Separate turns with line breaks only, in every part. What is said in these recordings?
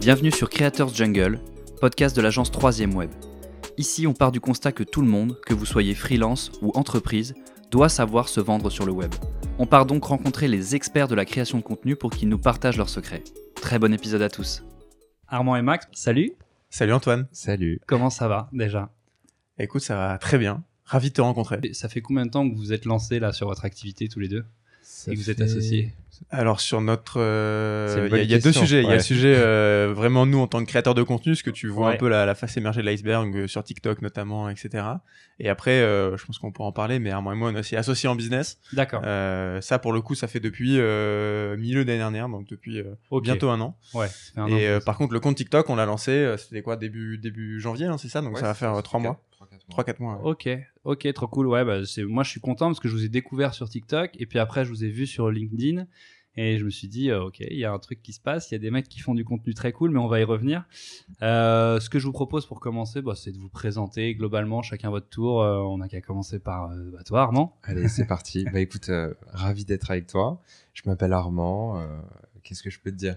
Bienvenue sur Creators Jungle, podcast de l'agence 3ème Web. Ici, on part du constat que tout le monde, que vous soyez freelance ou entreprise, doit savoir se vendre sur le web. On part donc rencontrer les experts de la création de contenu pour qu'ils nous partagent leurs secrets. Très bon épisode à tous. Armand et Max, salut.
Salut Antoine.
Salut.
Comment ça va déjà?
Écoute, ça va très bien. Ravi de te rencontrer.
Ça fait combien de temps que vous êtes lancés là sur votre activité tous les deux? Et vous êtes associés
Alors sur notre, euh, il y, a- il y a deux sujets. Il y a le sujet euh, vraiment nous en tant que créateurs de contenu, ce que tu vois
Ouais.
un peu la, la face émergée de l'iceberg euh, sur TikTok notamment, etc. Et après, euh, je pense qu'on pourra en parler, mais Armand et moi on est aussi associés en business.
D'accord.
Euh, ça pour le coup, ça fait depuis euh, milieu d'année dernière, donc depuis euh,
Ok.
bientôt un an.
Ouais. un
Et euh, par contre, le compte TikTok, on l'a lancé, c'était quoi début début janvier, hein, c'est ça? Donc ça va faire trois mois, trois quatre mois. ouais.
Ok, ok, trop cool. Ouais, bah, c'est, moi je suis content parce que je vous ai découvert sur TikTok et puis après je vous ai vu sur LinkedIn et je me suis dit, euh, ok, il y a un truc qui se passe, il y a des mecs qui font du contenu très cool, mais on va y revenir. Euh, ce que je vous propose pour commencer, bah, c'est de vous présenter globalement chacun votre tour. Euh, on n'a qu'à commencer par euh, bah, toi, Armand.
Allez, c'est parti. Bah écoute, euh, ravi d'être avec toi. Je m'appelle Armand. euh, Qu'est-ce que je peux te dire?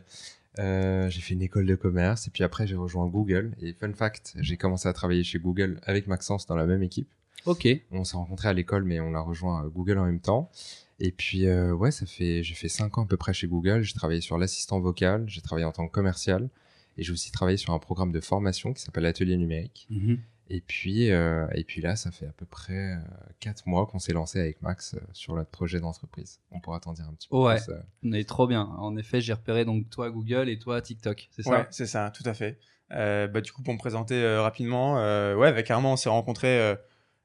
Euh, J'ai fait une école de commerce et puis après j'ai rejoint Google. Et fun fact, j'ai commencé à travailler chez Google avec Maxence dans la même équipe.
Ok,
On s'est rencontrés à l'école, mais on a rejoint euh, Google en même temps. Et puis euh, ouais, ça fait j'ai fait cinq ans à peu près chez Google. J'ai travaillé sur l'assistant vocal, j'ai travaillé en tant que commercial et j'ai aussi travaillé sur un programme de formation qui s'appelle Atelier numérique.
Mhm.
Et puis, euh, et puis là, ça fait à peu près euh, quatre mois qu'on s'est lancé avec Max euh, sur notre projet d'entreprise. On pourra t'en dire un petit peu
Ouais.
plus. euh.
mais trop bien. En effet, j'ai repéré donc toi Google et toi TikTok, c'est ça?
Ouais, c'est ça, tout à fait. Euh, bah, du coup, pour me présenter euh, rapidement, euh, ouais, avec Armand, on s'est rencontrés. euh,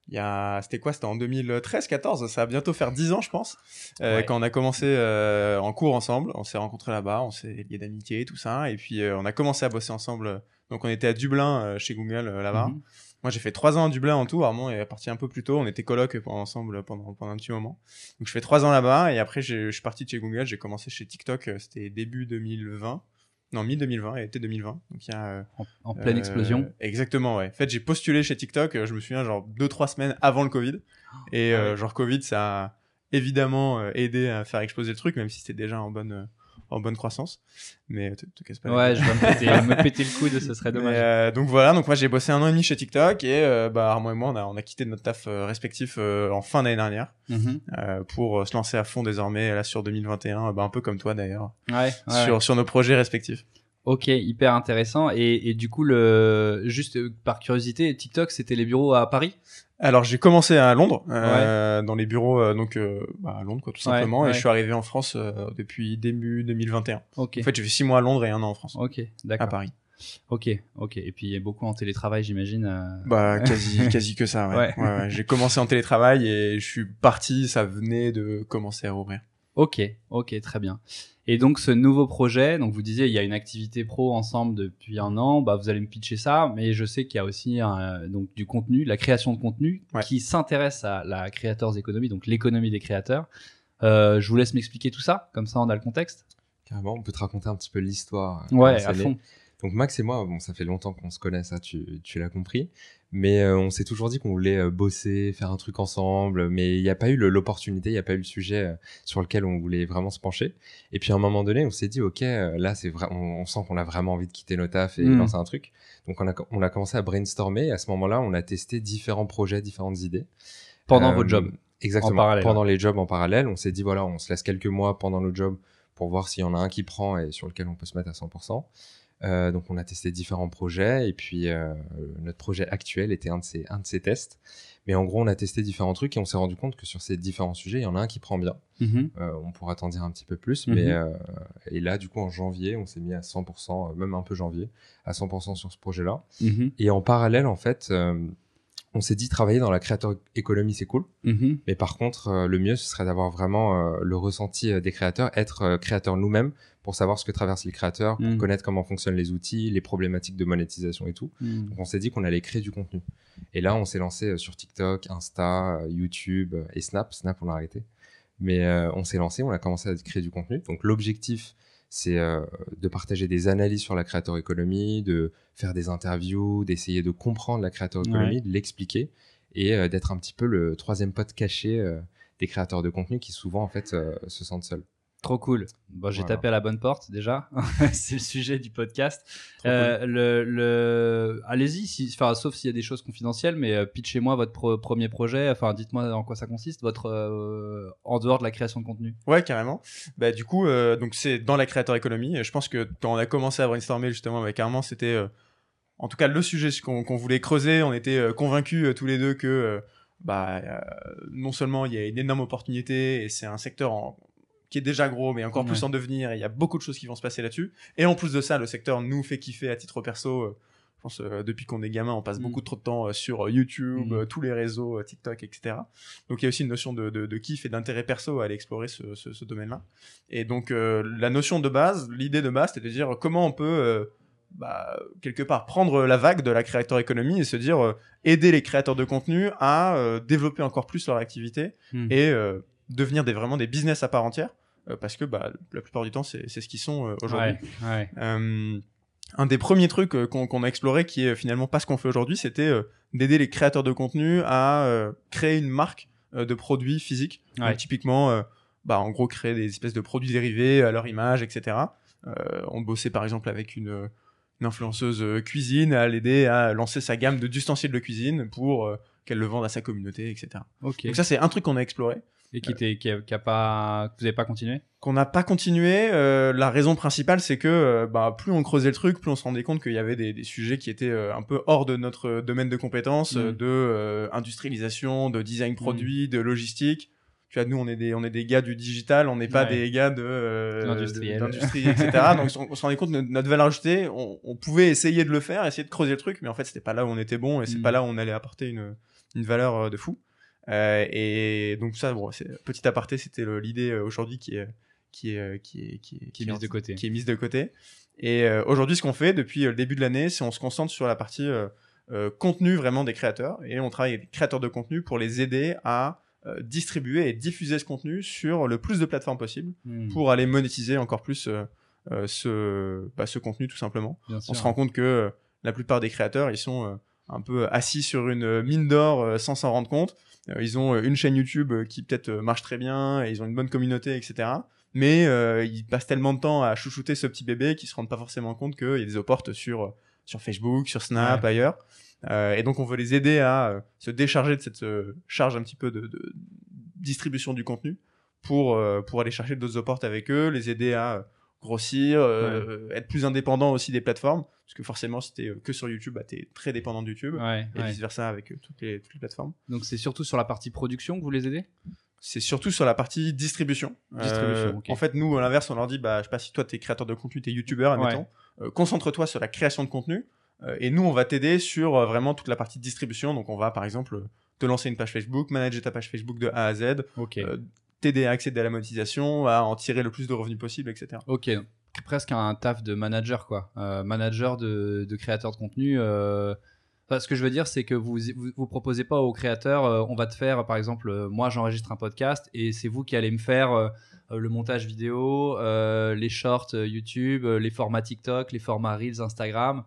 il y a, c'était quoi? C'était en 2013-14. Ça va bientôt faire 10 ans, je pense. Euh,
Ouais.
Quand on a commencé euh, en cours ensemble, on s'est rencontrés là-bas, on s'est liés d'amitié, tout ça, et puis euh, on a commencé à bosser ensemble. Donc, on était à Dublin euh, chez Google euh, là-bas.
Mhm.
Moi, j'ai fait trois ans à Dublin en tout. Armand est parti un peu plus tôt. On était coloc ensemble pendant, pendant un petit moment. Donc, je fais trois ans là-bas. Et après, je suis parti de chez Google. J'ai commencé chez TikTok. euh, C'était début 2020. Non, mi-2020 et été 2020. Donc, il y a. euh,
En, en pleine
euh,
explosion.
Exactement, ouais. En fait, j'ai postulé chez TikTok. euh, Je me souviens, genre deux, trois semaines avant le Covid. Et
Ah
euh, genre, Covid, ça a évidemment euh, aidé à faire exploser le truc, même si c'était déjà en bonne, euh, en bonne croissance. Mais euh, te, te casse pas
Ouais, je vais me péter, me péter le coude, ce serait dommage.
euh, donc voilà, donc moi j'ai bossé un an et demi chez TikTok et euh, bah Armand et moi on a, on a quitté notre taf euh, respectif euh, en fin d'année dernière
Mhm.
euh, pour euh, se lancer à fond désormais là sur 2021, euh, bah, un peu comme toi d'ailleurs,
Ouais, ouais.
sur, sur nos projets respectifs.
Ok, hyper intéressant. Et, et du coup, le, juste par curiosité, TikTok, c'était les bureaux à Paris?
Alors j'ai commencé à Londres, euh, dans les bureaux euh, donc euh, bah, à Londres quoi tout simplement
ouais.
et je suis arrivé en France euh, depuis début 2021.
Ok.
En fait j'ai fait six mois à Londres et un an en France,
Ok,
à
d'accord.
Paris.
Ok, ok. Et puis il y a beaucoup en télétravail, j'imagine. euh.
Bah quasi quasi que ça ouais.
Ouais.
Ouais, ouais. J'ai commencé en télétravail et je suis parti, ça venait de commencer à rouvrir.
Ok, ok, très bien. Et donc ce nouveau projet, donc vous disiez il y a une activité pro ensemble depuis un an, bah vous allez me pitcher ça, mais je sais qu'il y a aussi un- donc du contenu, la création de contenu
Ouais.
qui s'intéresse à la creators economy, donc l'économie des créateurs. Euh, je vous laisse m'expliquer tout ça, comme ça on a le contexte.
Carrément, on peut te raconter un petit peu l'histoire. euh,
Ouais, à fond.
Donc Max et moi, bon, ça fait longtemps qu'on se connaît, ça, tu, tu l'as compris. Mais euh, on s'est toujours dit qu'on voulait euh, bosser, faire un truc ensemble. Mais il n'y a pas eu l'opportunité, il n'y a pas eu le sujet euh, sur lequel on voulait vraiment se pencher. Et puis à un moment donné, on s'est dit, ok, euh, là, c'est vrai, on, on sent qu'on a vraiment envie de quitter nos tafs et
Mm.
lancer un truc. Donc on a, on a commencé à brainstormer. Et à ce moment-là, on a testé différents projets, différentes idées.
Pendant
Euh,
votre job.
Exactement. Pendant les jobs en parallèle, on s'est dit voilà, on se laisse quelques mois pendant nos jobs pour voir s'il y en a un qui prend et sur lequel on peut se mettre à 100%. Euh, donc on a testé différents projets et puis euh, notre projet actuel était un de ces un de ces tests. Mais en gros, on a testé différents trucs et on s'est rendu compte que sur ces différents sujets, il y en a un qui prend bien.
Mhm.
Euh, on pourra t'en dire un petit peu plus,
Mhm.
mais et là, du coup, en janvier, on s'est mis à 100%, euh, même un peu janvier, à 100% sur ce projet-là.
Mhm.
Et en parallèle, en fait, on s'est dit travailler dans la creator economy, c'est cool.
Mhm.
Mais par contre, euh, le mieux, ce serait d'avoir vraiment euh, le ressenti euh, des créateurs, être créateur nous-mêmes pour savoir ce que traversent les créateurs, pour
Mm.
connaître comment fonctionnent les outils, les problématiques de monétisation et tout.
Mhm.
Donc on s'est dit qu'on allait créer du contenu. Et là, on s'est lancé sur TikTok, Insta, YouTube et Snap. Snap, on l'a arrêté. Mais on s'est lancé, on a commencé à créer du contenu. Donc l'objectif, c'est euh, de partager des analyses sur la creator economy, de faire des interviews, d'essayer de comprendre la creator economy, de l'expliquer et euh, d'être un petit peu le troisième pote caché euh, des créateurs de contenu qui souvent en fait se sentent seuls.
Trop cool. Bon, j'ai
Voilà.
tapé à la bonne porte déjà. c'est le sujet du podcast. Euh, le, le... Allez-y, si... enfin, sauf s'il y a des choses confidentielles, mais euh, pitchez-moi votre pro- premier projet. Enfin, dites-moi en quoi ça consiste, votre euh, en dehors de la création de contenu.
Ouais, carrément. Bah, du coup, donc c'est dans la créateur économie. Et je pense que quand on a commencé à brainstormer justement avec Armand, c'était en tout cas le sujet qu'on voulait creuser. On était convaincus tous les deux que bah, non seulement il y a une énorme opportunité et c'est un secteur en- qui est déjà gros, mais encore plus
Ouais.
en devenir. Il y a beaucoup de choses qui vont se passer là-dessus. Et en plus de ça, le secteur nous fait kiffer à titre perso. euh, je pense euh, depuis qu'on est gamin, on passe
Mm.
beaucoup trop de temps euh, sur YouTube,
Mm.
tous les réseaux, TikTok, etc. Donc il y a aussi une notion de, de, de kiff et d'intérêt perso à aller explorer ce, ce, ce domaine-là. Et donc euh, la notion de base, l'idée de base, c'était de dire comment on peut euh, bah, quelque part prendre la vague de la créateur économie et se dire euh, aider les créateurs de contenu à euh, développer encore plus leur activité
Hmm.
et euh, devenir des, vraiment des business à part entière. Euh, parce que bah, la plupart du temps, c'est ce qu'ils sont euh, aujourd'hui.
Ouais, ouais.
Euh, un des premiers trucs qu'on a exploré, qui est finalement pas ce qu'on fait aujourd'hui, c'était d'aider les créateurs de contenu à créer une marque de produits physiques.
Ouais.
Donc, typiquement, bah, en gros, créer des espèces de produits dérivés à leur image, etc. On bossait par exemple avec une, une influenceuse cuisine à l'aider à lancer sa gamme de d'ustensiles de cuisine pour euh, qu'elle le vende à sa communauté, etc. Donc ça, c'est un truc qu'on a exploré
Et qui, était, qui, a, qui a pas, que vous n'avez pas continué?
Qu'on n'a pas continué. euh, la raison principale, c'est que euh, bah, plus on creusait le truc, plus on se rendait compte qu'il y avait des, des sujets qui étaient euh, un peu hors de notre euh, domaine de compétences, euh,
Mm.
de euh, industrialisation, de design produit, de logistique. Tu vois, nous, on est des, on est des gars du digital, on n'est pas
Ouais.
des gars de euh, d'industrie, etc. Donc, on, on se rendait compte de notre valeur ajoutée. On, on pouvait essayer de le faire, essayer de creuser le truc, mais en fait, c'était pas là où on était bon et c'est
Mm.
pas là où on allait apporter une, une valeur euh, de fou. Euh, et donc ça, bon, petit aparté, c'était l'idée euh, aujourd'hui qui est qui est euh, qui est qui est,
Qui est mise de côté.
qui est mise de côté. Et euh, aujourd'hui, ce qu'on fait depuis le début de l'année, c'est on se concentre sur la partie euh, contenu vraiment des créateurs et on travaille avec des créateurs de contenu pour les aider à distribuer et diffuser ce contenu sur le plus de plateformes possible
Hmm.
pour aller monétiser encore plus ce bah, ce contenu tout simplement
Bien
on
sûr.
se rend compte que la plupart des créateurs, ils sont un peu assis sur une mine d'or sans s'en rendre compte. Euh, ils ont euh, une chaîne YouTube euh, qui peut-être marche très bien, et ils ont une bonne communauté, etc. Mais euh, ils passent tellement de temps à chouchouter ce petit bébé qu'ils se rendent pas forcément compte qu'il y a des opportes sur, sur Facebook, sur Snap,
Ouais.
ailleurs. Euh, et donc on veut les aider à se décharger de cette charge un petit peu de, de distribution du contenu pour, euh, pour aller chercher d'autres opportes avec eux, les aider à euh, grossir, euh, être plus indépendant aussi des plateformes. Parce que forcément, si t'es euh, que sur YouTube, bah, t'es très dépendant de YouTube.
Ouais,
Et
ouais.
vice versa avec euh, toutes, les, toutes les plateformes.
Donc c'est surtout sur la partie production que vous les aidez?
C'est surtout sur la partie distribution.
Distribution,
Euh. En fait, nous, à l'inverse, on leur dit, bah, je sais pas si toi, t'es créateur de contenu, t'es youtubeur, admettons. Euh, Concentre-toi sur la création de contenu. euh, et nous, on va t'aider sur euh, vraiment toute la partie distribution. Donc, on va, par exemple, euh, te lancer une page Facebook, manager ta page Facebook de A à Z,
Ok.
euh, t'aider à accéder à la monétisation, à en tirer le plus de revenus possible, etc.
Ok, presque un taf de manager, quoi. Euh, manager de, de créateur de contenu. euh, ce que je veux dire, c'est que vous, vous proposez pas aux créateurs, euh, on va te faire, par exemple, moi j'enregistre un podcast et c'est vous qui allez me faire le montage vidéo, les shorts YouTube, les formats TikTok, les formats Reels Instagram.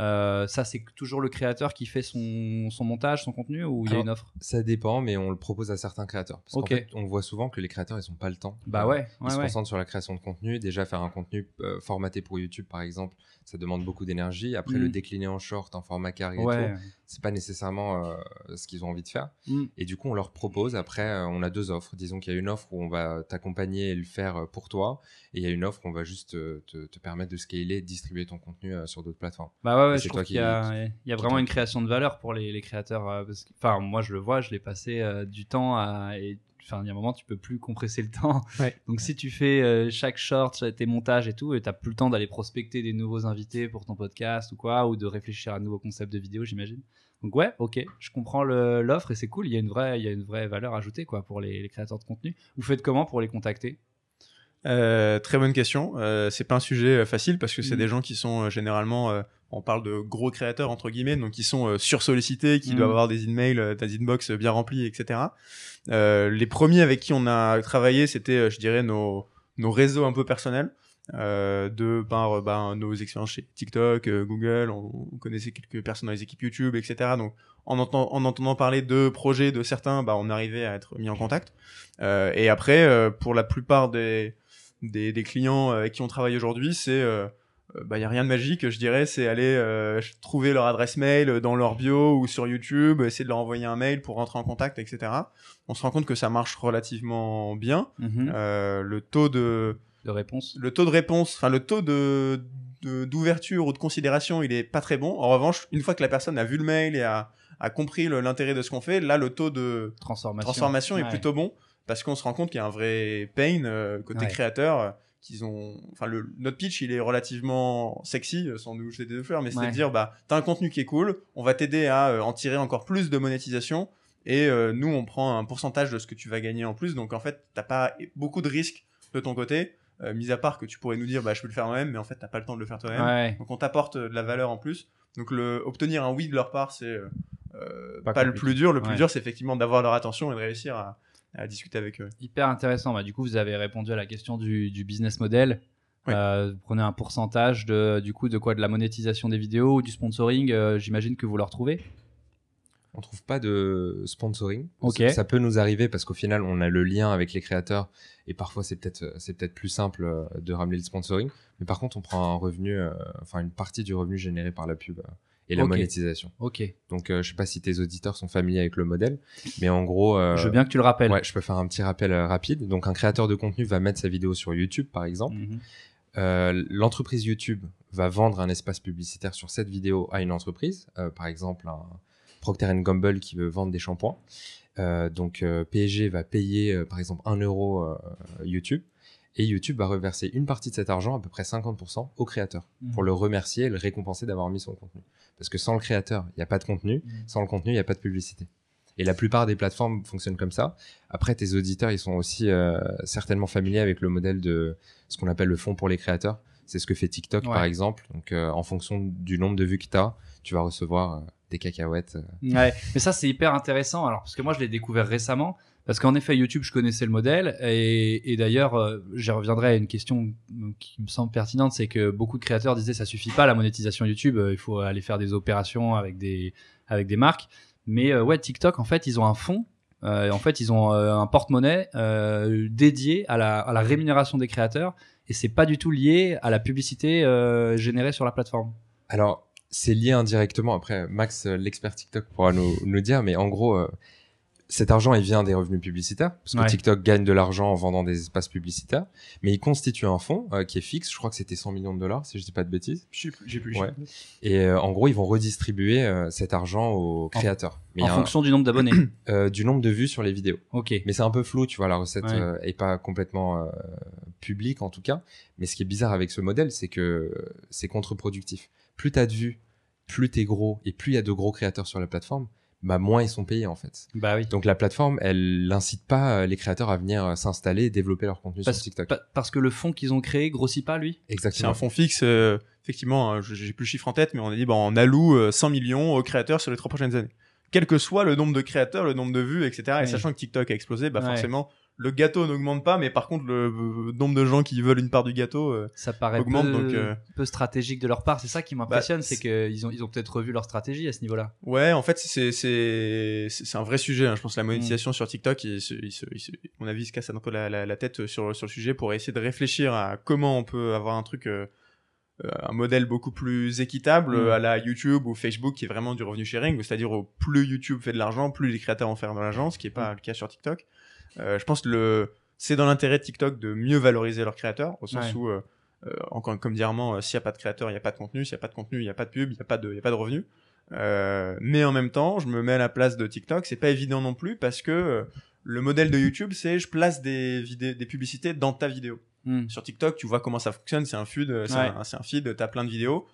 Euh, ça, c'est toujours le créateur qui fait son, son montage, son contenu ou il y a
Alors,
une offre?
Ça dépend, mais on le propose à certains créateurs. Parce qu'en
Ok.
fait, on voit souvent que les créateurs, ils n'ont pas le temps.
Bah ouais,
Ils
ouais,
se
ouais.
concentrent sur la création de contenu. Déjà, faire un contenu euh, formaté pour YouTube, par exemple, ça demande beaucoup d'énergie. Après,
Mm.
le décliner en short, en format carré, et tout, c'est pas nécessairement euh, ce qu'ils ont envie de faire.
Mm.
Et du coup, on leur propose. Après, on a deux offres. Disons qu'il y a une offre où on va t'accompagner et le faire pour toi. Et il y a une offre où on va juste te, te permettre de scaler, de distribuer ton contenu sur d'autres plateformes.
Bah ouais, ouais je trouve qu'il y
qui-
a, il y a vraiment une création de valeur pour les, les créateurs. euh, Enfin, moi, je le vois, je l'ai passé euh, du temps à. et- Enfin, il y a un moment, tu peux plus compresser le temps.
Ouais.
Donc, si tu fais euh, chaque short, tes montages et tout, et t'as plus le temps d'aller prospecter des nouveaux invités pour ton podcast ou quoi, ou de réfléchir à un nouveau concept de vidéo, j'imagine. Donc, ouais, ok, je comprends l'offre et c'est cool. Il y a une vraie, il y a une vraie valeur ajoutée quoi pour les, les créateurs de contenu. Vous faites comment pour les contacter?
Euh, très bonne question. Euh, c'est pas un sujet euh, facile parce que c'est
Mm.
des gens qui sont euh, généralement, euh, on parle de gros créateurs entre guillemets, donc qui sont euh, sursollicités, qui
Mm.
doivent avoir des emails, des inbox bien remplis, etc. Euh, les premiers avec qui on a travaillé, c'était, je dirais, nos, nos réseaux un peu personnels. Euh, de par ben, nos expériences chez TikTok, euh, Google, on, on connaissait quelques personnes dans les équipes YouTube, etc. Donc en, entend- en entendant parler de projets de certains, bah, on arrivait à être mis en contact. Euh, et après, euh, pour la plupart des, des, des clients avec qui on travaille aujourd'hui, c'est euh, euh, bah, y a rien de magique, je dirais, c'est aller euh, trouver leur adresse mail dans leur bio ou sur YouTube, essayer de leur envoyer un mail pour rentrer en contact, etc. On se rend compte que ça marche relativement bien.
Mhm.
Euh, le taux de
De réponse.
le taux de réponse, enfin le taux de d'ouverture ou de considération, il est pas très bon. En revanche, une fois que la personne a vu le mail et a, a compris l'intérêt de ce qu'on fait, là le taux de
Transformation.
transformation est plutôt bon parce qu'on se rend compte qu'il y a un vrai pain euh, côté
Ouais.
créateur euh, qu'ils ont enfin le notre pitch il est relativement sexy euh, sans nous jeter des fleurs mais c'est de dire bah t'as un contenu qui est cool on va t'aider à en tirer encore plus de monétisation et nous on prend un pourcentage de ce que tu vas gagner en plus donc en fait t'as pas beaucoup de risques de ton côté euh, mis à part que tu pourrais nous dire bah je peux le faire moi-même mais en fait t'as pas le temps de le faire toi-même
Ouais.
donc on t'apporte euh, de la valeur en plus. Donc le obtenir un oui de leur part, c'est euh,
Pas
pas, le plus dur. Le plus
Ouais.
dur, c'est effectivement d'avoir leur attention et de réussir à, à discuter avec eux.
Hyper intéressant. Bah, du coup, vous avez répondu à la question du, du business model. Euh, vous prenez un pourcentage de, du coup, de quoi? De la monétisation des vidéos ou du sponsoring? Euh, J'imagine que vous le retrouvez.
On trouve pas de sponsoring.
Ok.
Ça, ça peut nous arriver parce qu'au final, on a le lien avec les créateurs et parfois c'est peut-être euh, c'est peut-être plus simple de ramener le sponsoring. Mais par contre, on prend un revenu, euh, enfin une partie du revenu généré par la pub euh, et la monétisation.
Ok.
Donc, euh, je sais pas si tes auditeurs sont familiers avec le modèle, mais en gros, euh,
Je veux bien que tu le rappelles.
ouais, je peux faire un petit rappel euh, rapide. Donc, un créateur de contenu va mettre sa vidéo sur YouTube, par exemple.
Mhm.
Euh, l'entreprise YouTube va vendre un espace publicitaire sur cette vidéo à une entreprise, par exemple un Procter Gamble qui veut vendre des shampoings. Donc PSG va payer par exemple 1 euro YouTube et YouTube va reverser une partie de cet argent, à peu près 50%, au créateur
Mhm.
pour le remercier et le récompenser d'avoir mis son contenu. Parce que sans le créateur, il n'y a pas de contenu,
Mhm.
sans le contenu, il n'y a pas de publicité. Et la plupart des plateformes fonctionnent comme ça. Après, tes auditeurs, ils sont aussi euh, certainement familiers avec le modèle de ce qu'on appelle le fonds pour les créateurs. C'est ce que fait TikTok,
Ouais.
par exemple. Donc, euh, en fonction du nombre de vues que tu as, tu vas recevoir euh, des cacahuètes.
Ouais, mais ça c'est hyper intéressant. Alors parce que moi je l'ai découvert récemment, parce qu'en effet YouTube je connaissais le modèle et, d'ailleurs euh, j'y reviendrai à une question qui me semble pertinente, c'est que beaucoup de créateurs disaient ça suffit pas la monétisation YouTube, euh, il faut aller faire des opérations avec des avec des marques. Mais euh, ouais TikTok en fait ils ont un fonds. Euh, en fait, ils ont euh, un porte-monnaie dédié à la, à la rémunération des créateurs et c'est pas du tout lié à la publicité générée sur la plateforme.
Alors, c'est lié indirectement. Après, Max, l'expert TikTok, pourra nous, nous dire. Mais en gros, cet argent, il vient des revenus publicitaires. Parce que
Ouais.
TikTok gagne de l'argent en vendant des espaces publicitaires. Mais il constitue un fonds euh, qui est fixe. Je crois que c'était 100 millions de dollars, si je dis pas de bêtises.
Je sais plus- J'ai plus.
Ouais. Et euh, en gros, ils vont redistribuer euh, cet argent aux créateurs. Mais
en
a un-
fonction du nombre d'abonnés.
euh, du nombre de vues sur les vidéos.
ok.
Mais c'est un peu flou, tu vois, la recette
Ouais.
euh, est pas complètement euh, publique en tout cas. Mais ce qui est bizarre avec ce modèle, c'est que c'est contre-productif. Plus t'as de vues, plus t'es gros et plus il y a de gros créateurs sur la plateforme, bah moins ils sont payés en fait.
Bah oui.
Donc la plateforme, elle n'incite pas euh, les créateurs à venir euh, s'installer et développer leur contenu
Parce,
sur TikTok.
pa- parce que le fonds qu'ils ont créé grossit pas, lui?
C'est
Exactement.
un fonds fixe. euh, effectivement, hein, je- j'ai plus le chiffre en tête, mais on a dit bah, on alloue euh, 100 millions aux créateurs sur les trois prochaines années. Quel que soit le nombre de créateurs, le nombre de vues, etc. Et sachant que TikTok a explosé, bah
Ouais.
forcément le gâteau n'augmente pas, mais par contre le euh, nombre de gens qui veulent une part du gâteau, euh,
Ça paraît
Augmente,
peu,
donc, euh,
peu stratégique de leur part. C'est ça qui m'impressionne,
Bah,
c'est qu'ils ont, ils ont peut-être revu leur stratégie à ce niveau-là.
Ouais, en fait, c'est un vrai sujet. hein. Je pense que la
Mm.
monétisation sur TikTok, il se, se, mon avis, se casse un peu la, la, la tête sur sur le sujet pour essayer de réfléchir à comment on peut avoir un truc, euh, un modèle beaucoup plus équitable
Mm.
à la YouTube ou Facebook, qui est vraiment du revenu sharing, c'est-à-dire au plus YouTube fait de l'argent, plus les créateurs en font de l'argent, ce qui est pas le cas sur TikTok. Euh, je pense que le c'est dans l'intérêt de TikTok de mieux valoriser leurs créateurs, au sens
Ouais.
où euh, euh, encore comme dit Armand, s'il n'y a pas de créateur, il n'y a pas de contenu. S'il n'y a pas de contenu, il n'y a pas de pub, il n'y a pas de, y a pas de revenus. Mais en même temps, je me mets à la place de TikTok. C'est pas évident non plus parce que le modèle de YouTube, c'est je place des vidéos, des publicités dans ta vidéo.
Hmm.
Sur TikTok, tu vois comment ça fonctionne. C'est un feed, c'est
Ouais.
un feed. T'as plein de vidéos.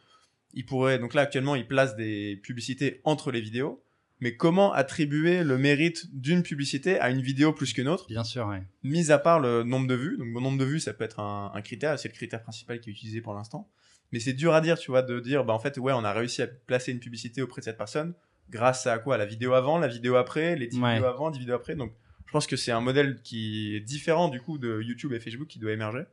Il pourrait donc là actuellement, il place des publicités entre les vidéos. Mais comment attribuer le mérite d'une publicité à une vidéo plus qu'une autre?
Bien sûr, ouais.
mis à part le nombre de vues. Donc, le nombre de vues, ça peut être un, un critère, c'est le critère principal qui est utilisé pour l'instant. Mais c'est dur à dire, tu vois, de dire, bah, en fait, ouais, on a réussi à placer une publicité auprès de cette personne grâce à quoi? La vidéo avant, la vidéo après, les 10
Ouais.
vidéos avant, 10 vidéos après. Donc, je pense que c'est un modèle qui est différent, du coup, de YouTube et Facebook qui doit émerger.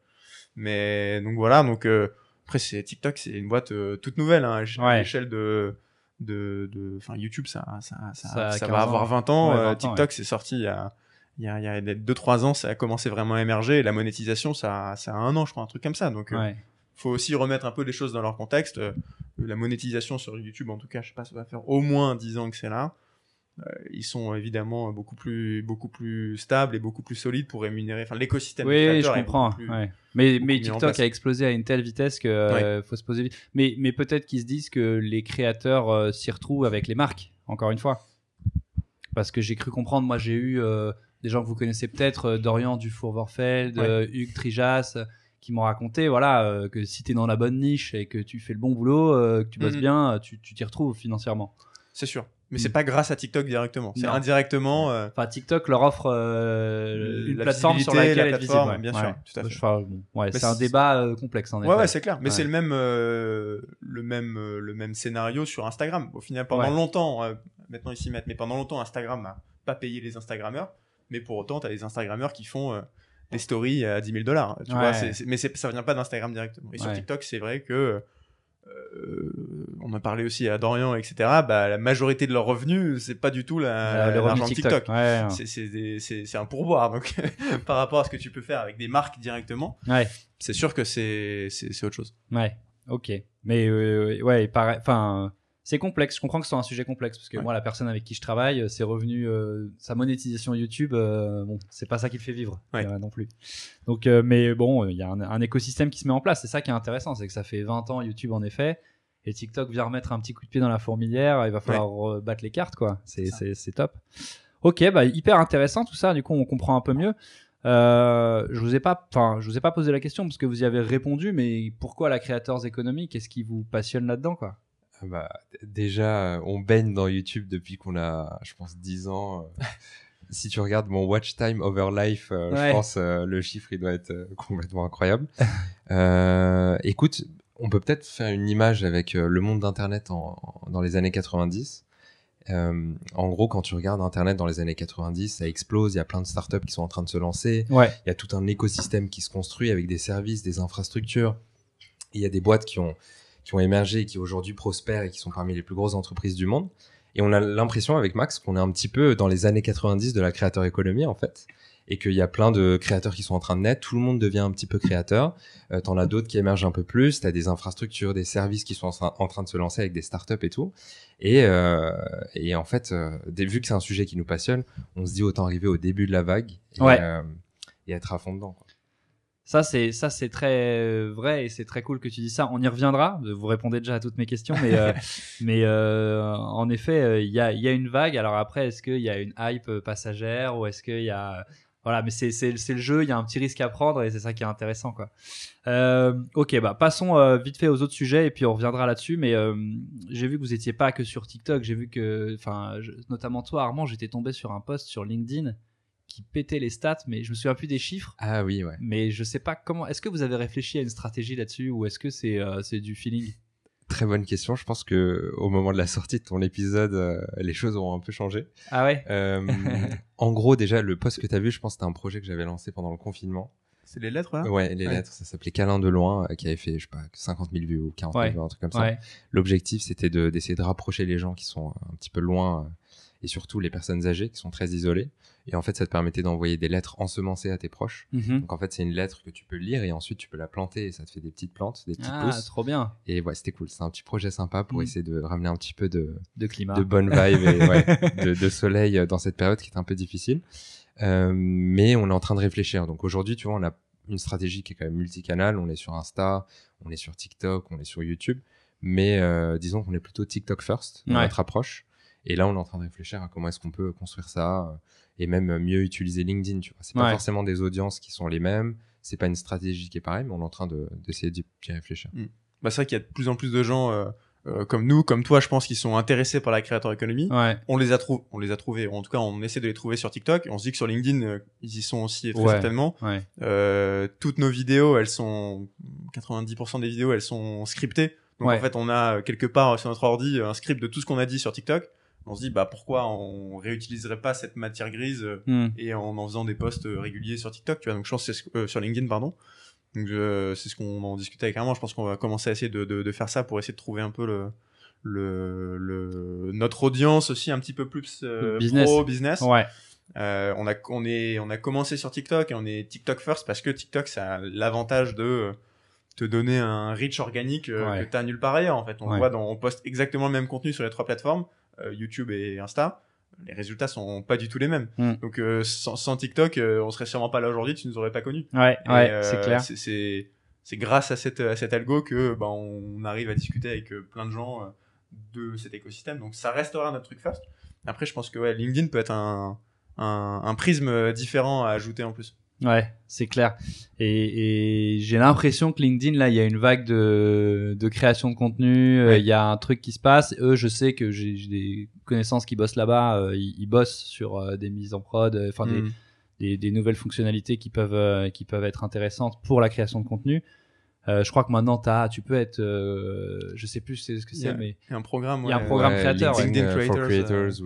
Mais, donc voilà, donc, euh, après, c'est TikTok, c'est une boîte euh, toute nouvelle, hein, à
Ouais.
l'échelle de, de, de, enfin, YouTube, ça, ça, ça,
Ça a
ça
15
va avoir
ans.
20 ans.
Ouais,
euh,
20 ans,
TikTok, c'est sorti il y a, il y a, il y a 2-3 ans, ça a commencé vraiment à émerger. Et la monétisation, ça, ça a un an, je crois, un truc comme ça. Donc, euh,
Ouais.
faut aussi remettre un peu les choses dans leur contexte. Euh, la monétisation sur YouTube, en tout cas, je sais pas, ça va faire au moins 10 ans que c'est là. Euh, ils sont évidemment beaucoup plus, beaucoup plus stables et beaucoup plus solides pour rémunérer. Enfin, l'écosystème.
Oui, je comprends.
plus-
ouais. Mais, mais TikTok a explosé à une telle vitesse que euh, faut se poser vite. Mais, mais peut-être qu'ils se disent que les créateurs euh, s'y retrouvent avec les marques, encore une fois. Parce que j'ai cru comprendre, moi j'ai eu euh, des gens que vous connaissez peut-être, Dorian Dufour-Vorfeld,
Ouais.
euh, Hugues Trijas, qui m'ont raconté voilà, que si tu es dans la bonne niche et que tu fais le bon boulot, que tu bosses
Mhm.
bien, tu t'y retrouves financièrement.
C'est sûr. Mais
Mm.
c'est pas grâce à TikTok directement. C'est
Non.
indirectement. euh,
Enfin, TikTok leur offre euh, une
La
plateforme sur
visibilité,
laquelle
la
être visible.
plateforme,
ouais.
bien sûr,
Ouais.
tout à fait.
Enfin, bon, ouais,
Mais
c'est un débat euh, complexe en effet.
Ouais, ouais, c'est clair. Mais
Ouais.
c'est le même, euh, le même, euh, le même scénario sur Instagram. Au final, pendant
Ouais.
longtemps, euh, maintenant ici, mettre, mais pendant longtemps, Instagram n'a pas payé les Instagrammeurs. Mais pour autant, tu as des Instagrammeurs qui font euh, des stories à 10 000 dollars. Tu
Ouais.
vois, c'est- c'est- mais c'est- ça vient pas d'Instagram directement. Et sur
Ouais.
TikTok, c'est vrai que euh, on a parlé aussi à Dorian, etc. Bah, la majorité de leurs revenus, c'est pas du tout la,
Euh, revenu
l'argent TikTok.
Ouais,
C'est- un pourboire. Donc, par rapport à ce que tu peux faire avec des marques directement,
ouais,
c'est sûr que c'est autre chose.
ouais, ok. Mais euh, ouais. Enfin, c'est complexe. Je comprends que ce soit un sujet complexe parce que
Ouais.
moi, la personne avec qui je travaille, euh, ses revenus, euh, sa monétisation YouTube, euh, bon, c'est pas ça qui le fait vivre
Ouais.
euh, non plus. Donc, euh, mais bon, il y a un, un écosystème qui se met en place. C'est ça qui est intéressant, c'est que ça fait 20 ans YouTube en effet. Et TikTok vient remettre un petit coup de pied dans la fourmilière, il va falloir euh, battre les cartes, quoi. C'est
C'est
c'est- c'est top. Ok, bah hyper intéressant tout ça. Du coup, on comprend un peu mieux. Euh, je vous ai pas, enfin, je vous ai pas posé la question parce que vous y avez répondu, mais pourquoi la Creators Economy Qu'est-ce qui vous passionne là-dedans, quoi?
Bah, déjà, euh, on baigne dans YouTube depuis qu'on a, je pense, 10 ans. euh. si tu regardes mon watch time over life, euh,
Ouais.
je pense euh, le chiffre il doit être euh, complètement incroyable. Écoute, on peut peut-être faire une image avec le monde d'Internet en, en- dans les années 90. Euh, en gros, quand tu regardes Internet dans les années 90, ça explose. Il y a plein de startups qui sont en train de se lancer.
Ouais,
Il y a tout un écosystème qui se construit avec des services, des infrastructures. Il y a des boîtes qui ont, qui ont émergé et qui aujourd'hui prospèrent et qui sont parmi les plus grosses entreprises du monde. Et on a l'impression avec Max qu'on est un petit peu dans les années 90 de la créateur économie en fait. Et qu'il y a plein de créateurs qui sont en train de naître, tout le monde devient un petit peu créateur. Euh, T'en as d'autres qui émergent un peu plus, t'as des infrastructures, des services qui sont en train, de se lancer avec des startups et tout. Et, euh, et en fait, euh, vu que c'est un sujet qui nous passionne, on se dit autant arriver au début de la vague et,
Ouais.
euh, et être à fond dedans.
Ça c'est ça c'est très euh, vrai et c'est très cool que tu dis ça. On y reviendra. Vous répondez déjà à toutes mes questions, mais euh, mais euh, en effet, euh, il y a il y a une vague. Alors après, est-ce qu'il y a une hype euh, passagère ou est-ce qu'il y a voilà, mais c'est c'est c'est le jeu. Il y a un petit risque à prendre et c'est ça qui est intéressant, quoi. Euh, ok, bah passons euh, vite fait aux autres sujets et puis on reviendra là-dessus. Mais euh, j'ai vu que vous étiez pas que sur TikTok. J'ai vu que, enfin, notamment toi, Armand, j'étais tombé sur un post sur LinkedIn qui pétait les stats, mais je me souviens plus des chiffres.
Ah oui, ouais.
Mais je sais pas comment. Est-ce que vous avez réfléchi à une stratégie là-dessus ou est-ce que c'est euh, c'est du feeling?
Très bonne question. Je pense que au moment de la sortie de ton épisode, euh, les choses auront un peu changé.
Ah ouais?
Euh, en gros, déjà, le post que tu as vu, je pense que c'était un projet que j'avais lancé pendant le confinement.
C'est les lettres là
Ouais, les
Ouais.
lettres, ça s'appelait Câlin de loin, euh, qui avait fait, je sais pas, 50 000 vues ou 40 000
Ouais.
vues, un truc comme ça.
Ouais.
L'objectif, c'était de- d'essayer de, rapprocher les gens qui sont un petit peu loin euh, et surtout les personnes âgées qui sont très isolées. Et en fait, ça te permettait d'envoyer des lettres ensemencées à tes proches.
Mhm.
Donc en fait, c'est une lettre que tu peux lire et ensuite tu peux la planter et ça te fait des petites plantes, des petits
Ah,
pousses.
trop bien.
Et ouais, c'était cool. C'est un petit projet sympa pour
Mm.
essayer de ramener un petit peu de,
De climat.
de bonne vibe et ouais, de, de soleil euh, dans cette période qui est un peu difficile. Euh, mais on est en train de réfléchir. Donc aujourd'hui, tu vois, on a une stratégie qui est quand même multicanal. On est sur Insta, on est sur TikTok, on est sur YouTube. Mais euh, disons qu'on est plutôt TikTok first dans
Ouais.
notre approche. Et là, on est en train de réfléchir à comment est-ce qu'on peut construire ça euh, et même mieux utiliser LinkedIn. Tu vois, c'est pas
Ouais.
forcément des audiences qui sont les mêmes. C'est pas une stratégie qui est pareille, mais on est en train de- d'essayer d'y d'y réfléchir.
Bah, c'est vrai qu'il y a de plus en plus de gens euh, euh, comme nous, comme toi, je pense, qui sont intéressés par la créateur économie.
Ouais.
On les a trouvés, on les a trouvés. En tout cas, on essaie de les trouver sur TikTok. On se dit que sur LinkedIn, euh, ils y sont aussi très
Ouais.
certainement.
Ouais.
Euh, toutes nos vidéos, elles sont 90% des vidéos, elles sont scriptées. Donc
Ouais.
en fait, on a euh, quelque part sur notre ordi euh, un script de tout ce qu'on a dit sur TikTok. On se dit bah pourquoi on réutiliserait pas cette matière grise euh,
Hmm.
et en en faisant des posts euh, réguliers sur TikTok, tu vois. Donc je pense ce- euh, sur LinkedIn pardon. Donc c'est ce qu'on en discutait avec Armand. Je pense qu'on va commencer à essayer de, de, de faire ça pour essayer de trouver un peu le le, le notre audience aussi un petit peu plus euh,
Business.
pro business
Ouais.
Euh, on a on est on a commencé sur TikTok et on est TikTok first parce que TikTok ça a l'avantage de te donner un reach organique
Ouais.
que t'as nulle part ailleurs en fait. On
Ouais.
voit dans, on poste exactement le même contenu sur les trois plateformes, YouTube et Insta. Les résultats sont pas du tout les mêmes.
Mm.
Donc euh, sans, sans TikTok, euh, on serait sûrement pas là aujourd'hui, tu nous aurais pas connus.
Ouais,
Et,
ouais,
euh,
c'est clair.
C'est grâce à cette à cet algo que bah, on arrive à discuter avec euh, plein de gens euh, de cet écosystème. Donc ça restera notre truc first. Après, je pense que ouais, LinkedIn peut être un un, un prisme euh, différent à ajouter en plus.
Ouais, c'est clair. Et, et j'ai l'impression que LinkedIn, là, il y a une vague de, de création de contenu. euh. Il y a un truc qui se passe. Eux, je sais que j'ai des connaissances qui bossent là-bas. euh, ils, ils bossent sur euh, des mises en prod, enfin des,
Mm.
des, des nouvelles fonctionnalités qui peuvent qui peuvent être intéressantes pour la création de contenu. Euh, je crois que maintenant, as, tu peux être, euh, je sais plus c'est ce que c'est,
a-
mais
Il y a un programme.
Il y a un programme
Ouais,
créateur.
LinkedIn, euh, for
Creators,
Creators,
euh,
ou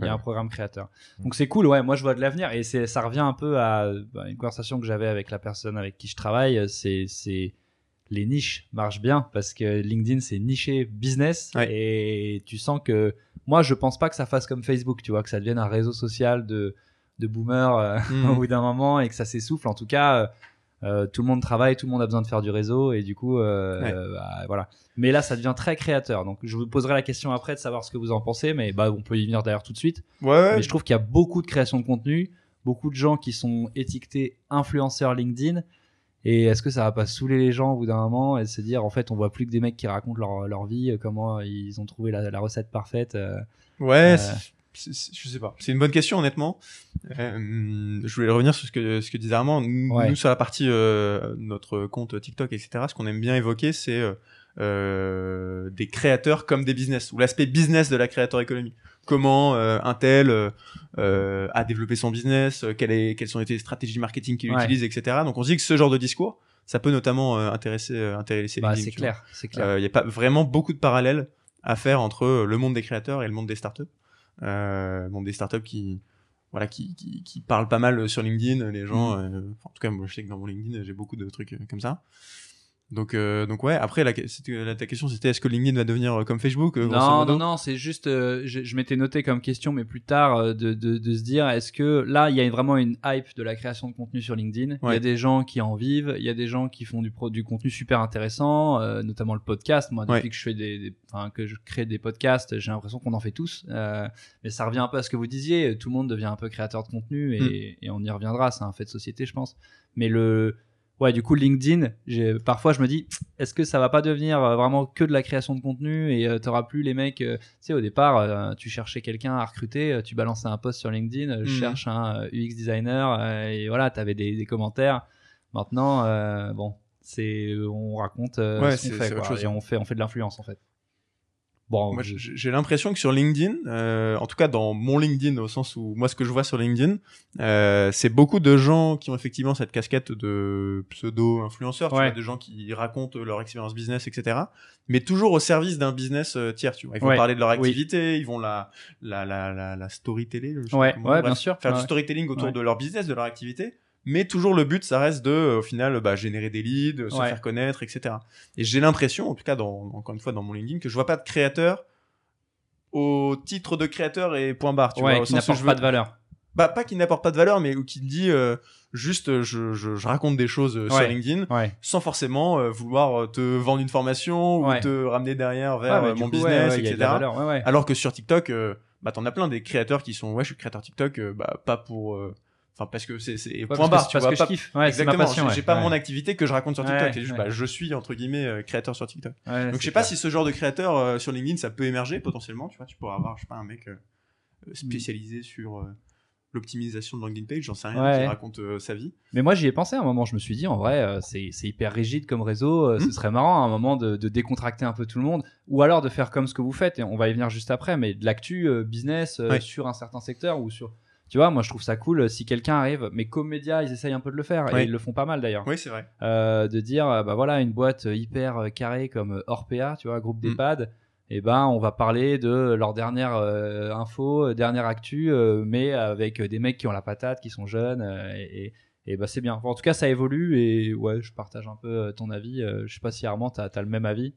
il y a un programme créateur. Donc c'est cool, ouais. Moi, je vois de l'avenir et c'est, ça revient un peu à bah, une conversation que j'avais avec la personne avec qui je travaille. C'est, c'est les niches marchent bien parce que LinkedIn c'est niché business
Ouais.
et tu sens que moi, je pense pas que ça fasse comme Facebook, tu vois, que ça devienne un réseau social de de boomers euh,
Mm.
au bout d'un moment et que ça s'essouffle. En tout cas. Euh, euh, tout le monde travaille, tout le monde a besoin de faire du réseau et du coup, euh,
Ouais.
euh, bah, voilà. Mais là, ça devient très créateur. Donc, je vous poserai la question après de savoir ce que vous en pensez, mais bah, on peut y venir d'ailleurs tout de suite.
Ouais.
Mais je trouve qu'il y a beaucoup de création de contenu, beaucoup de gens qui sont étiquetés influenceurs LinkedIn. Et est-ce que ça va pas saouler les gens au bout d'un moment et se dire en fait on voit plus que des mecs qui racontent leur, leur vie, euh, comment ils ont trouvé la, la recette parfaite. euh.
Ouais, Je sais pas. C'est une bonne question, honnêtement. Euh, je voulais revenir sur ce que, ce que disait Armand. Nous,
Ouais.
nous, sur la partie euh, notre compte TikTok, etc., ce qu'on aime bien évoquer, c'est euh, euh, des créateurs comme des business, ou l'aspect business de la créateur économie. Comment euh, un tel a développé son business, quelle est, quelles sont les stratégies marketing qu'il
Ouais.
utilise, etc. Donc on se dit que ce genre de discours, ça peut notamment intéresser, intéresser
Bah, c'est clair, c'est clair.
Il y a pas vraiment beaucoup de parallèles à faire entre le monde des créateurs et le monde des startups. Euh, monde des startups qui, voilà, qui, qui, qui parlent pas mal sur LinkedIn. Les gens,
Mm.
euh, enfin, en tout cas, moi, je sais que dans mon LinkedIn, j'ai beaucoup de trucs euh, comme ça. Donc, euh, donc ouais. Après, la, ta question, c'était est-ce que LinkedIn va devenir euh, comme Facebook euh,
Non, non, non, c'est juste, euh, je, je m'étais noté comme question, mais plus tard, de, de, de se dire, est-ce que là, il y a vraiment une hype de la création de contenu sur LinkedIn? Il y a des gens qui en vivent, il y a des gens qui font du, pro, du contenu super intéressant, euh, notamment le podcast. Moi, depuis
Ouais.
que je fais des, que je crée des podcasts, j'ai l'impression qu'on en fait tous. Euh, mais ça revient un peu à ce que vous disiez, tout le monde devient un peu créateur de contenu et, et on y reviendra. C'est un fait de société, je pense. Mais le, ouais, du coup, LinkedIn, j'ai, parfois, je me dis, est-ce que ça va pas devenir euh, vraiment que de la création de contenu et euh, t'auras plus les mecs, euh, tu sais, au départ, euh, tu cherchais quelqu'un à recruter, tu balançais un post sur LinkedIn, je
Mhm.
cherche un UX designer et voilà, t'avais des, des commentaires. Maintenant, bon, c'est, on raconte
Ouais,
ce
c'est-
qu'on fait, quoi,
chose.
et on fait, on fait de l'influence en fait. Bon,
Moi, j'ai l'impression que sur LinkedIn, euh, en tout cas dans mon LinkedIn, au sens où moi ce que je vois sur LinkedIn, euh, c'est beaucoup de gens qui ont effectivement cette casquette de pseudo-influenceurs,
Ouais.
des gens qui racontent leur expérience business, etc. Mais toujours au service d'un business euh, tiers, tu vois. Ils vont
Ouais.
parler de leur
Oui.
activité, ils vont la la la la, la storyteller, je sais pas
Ouais, ouais, bien sûr.
faire du storytelling autour de leur business, de leur activité. Mais toujours le but, ça reste de, euh, au final, bah, générer des leads, se
Ouais.
faire connaître, etc. Et j'ai l'impression, en tout cas, dans, encore une fois, dans mon LinkedIn, que je vois pas de créateurs au titre de créateur et point barre. Tu
ouais,
vois,
qui n'apporte pas
veux-
de valeur.
Bah, pas qui n'apporte pas de valeur, mais ou qui dit euh, juste, euh, je, je, je raconte des choses euh, sur. LinkedIn
Ouais.
sans forcément euh, vouloir euh, te vendre une formation ou te ramener derrière vers euh, mon
coup,
business, etc.
valeur.
Alors que sur TikTok, euh, bah, t'en as plein des créateurs qui sont, ouais, je suis créateur TikTok, euh, bah, pas pour, euh, enfin, parce que c'est,
Ouais,
point
parce
barre,
que,
tu
parce
vois,
que
pas-
je kiffe. Ouais,
Exactement, j'ai
ouais.
pas mon activité que je raconte sur TikTok, c'est juste, bah, je suis, entre guillemets, euh, créateur sur TikTok. Donc je sais pas si ce genre de créateur euh, sur LinkedIn ça peut émerger potentiellement, tu vois, tu pourras avoir je sais pas un mec euh,
Mm.
spécialisé sur l'optimisation de landing page, j'en sais rien,
Ouais.
qui raconte euh, sa vie.
Mais moi, j'y ai pensé à un moment. Je me suis dit, en vrai, euh, c'est hyper rigide comme réseau. euh, Ce
Mhm.
serait marrant à un moment de, de décontracter un peu tout le monde, ou alors de faire comme ce que vous faites. Et on va y venir juste après, mais de l'actu business
Ouais.
sur un certain secteur ou sur. Tu vois, moi, je trouve ça cool euh, si quelqu'un arrive. Mais comme médias, ils essayent un peu de le faire et ils le font pas mal d'ailleurs.
Oui, c'est vrai.
Euh, de dire, euh, bah voilà, une boîte hyper carrée comme Orpea, tu vois, groupe
Mm.
d'EHPAD. Et ben, on va parler de leur dernière euh, info, dernière actu, euh, mais avec des mecs qui ont la patate, qui sont jeunes, et, et, et bah c'est bien. Enfin, en tout cas, ça évolue et ouais, je partage un peu ton avis. Je sais pas si Armand, t'as as le même avis.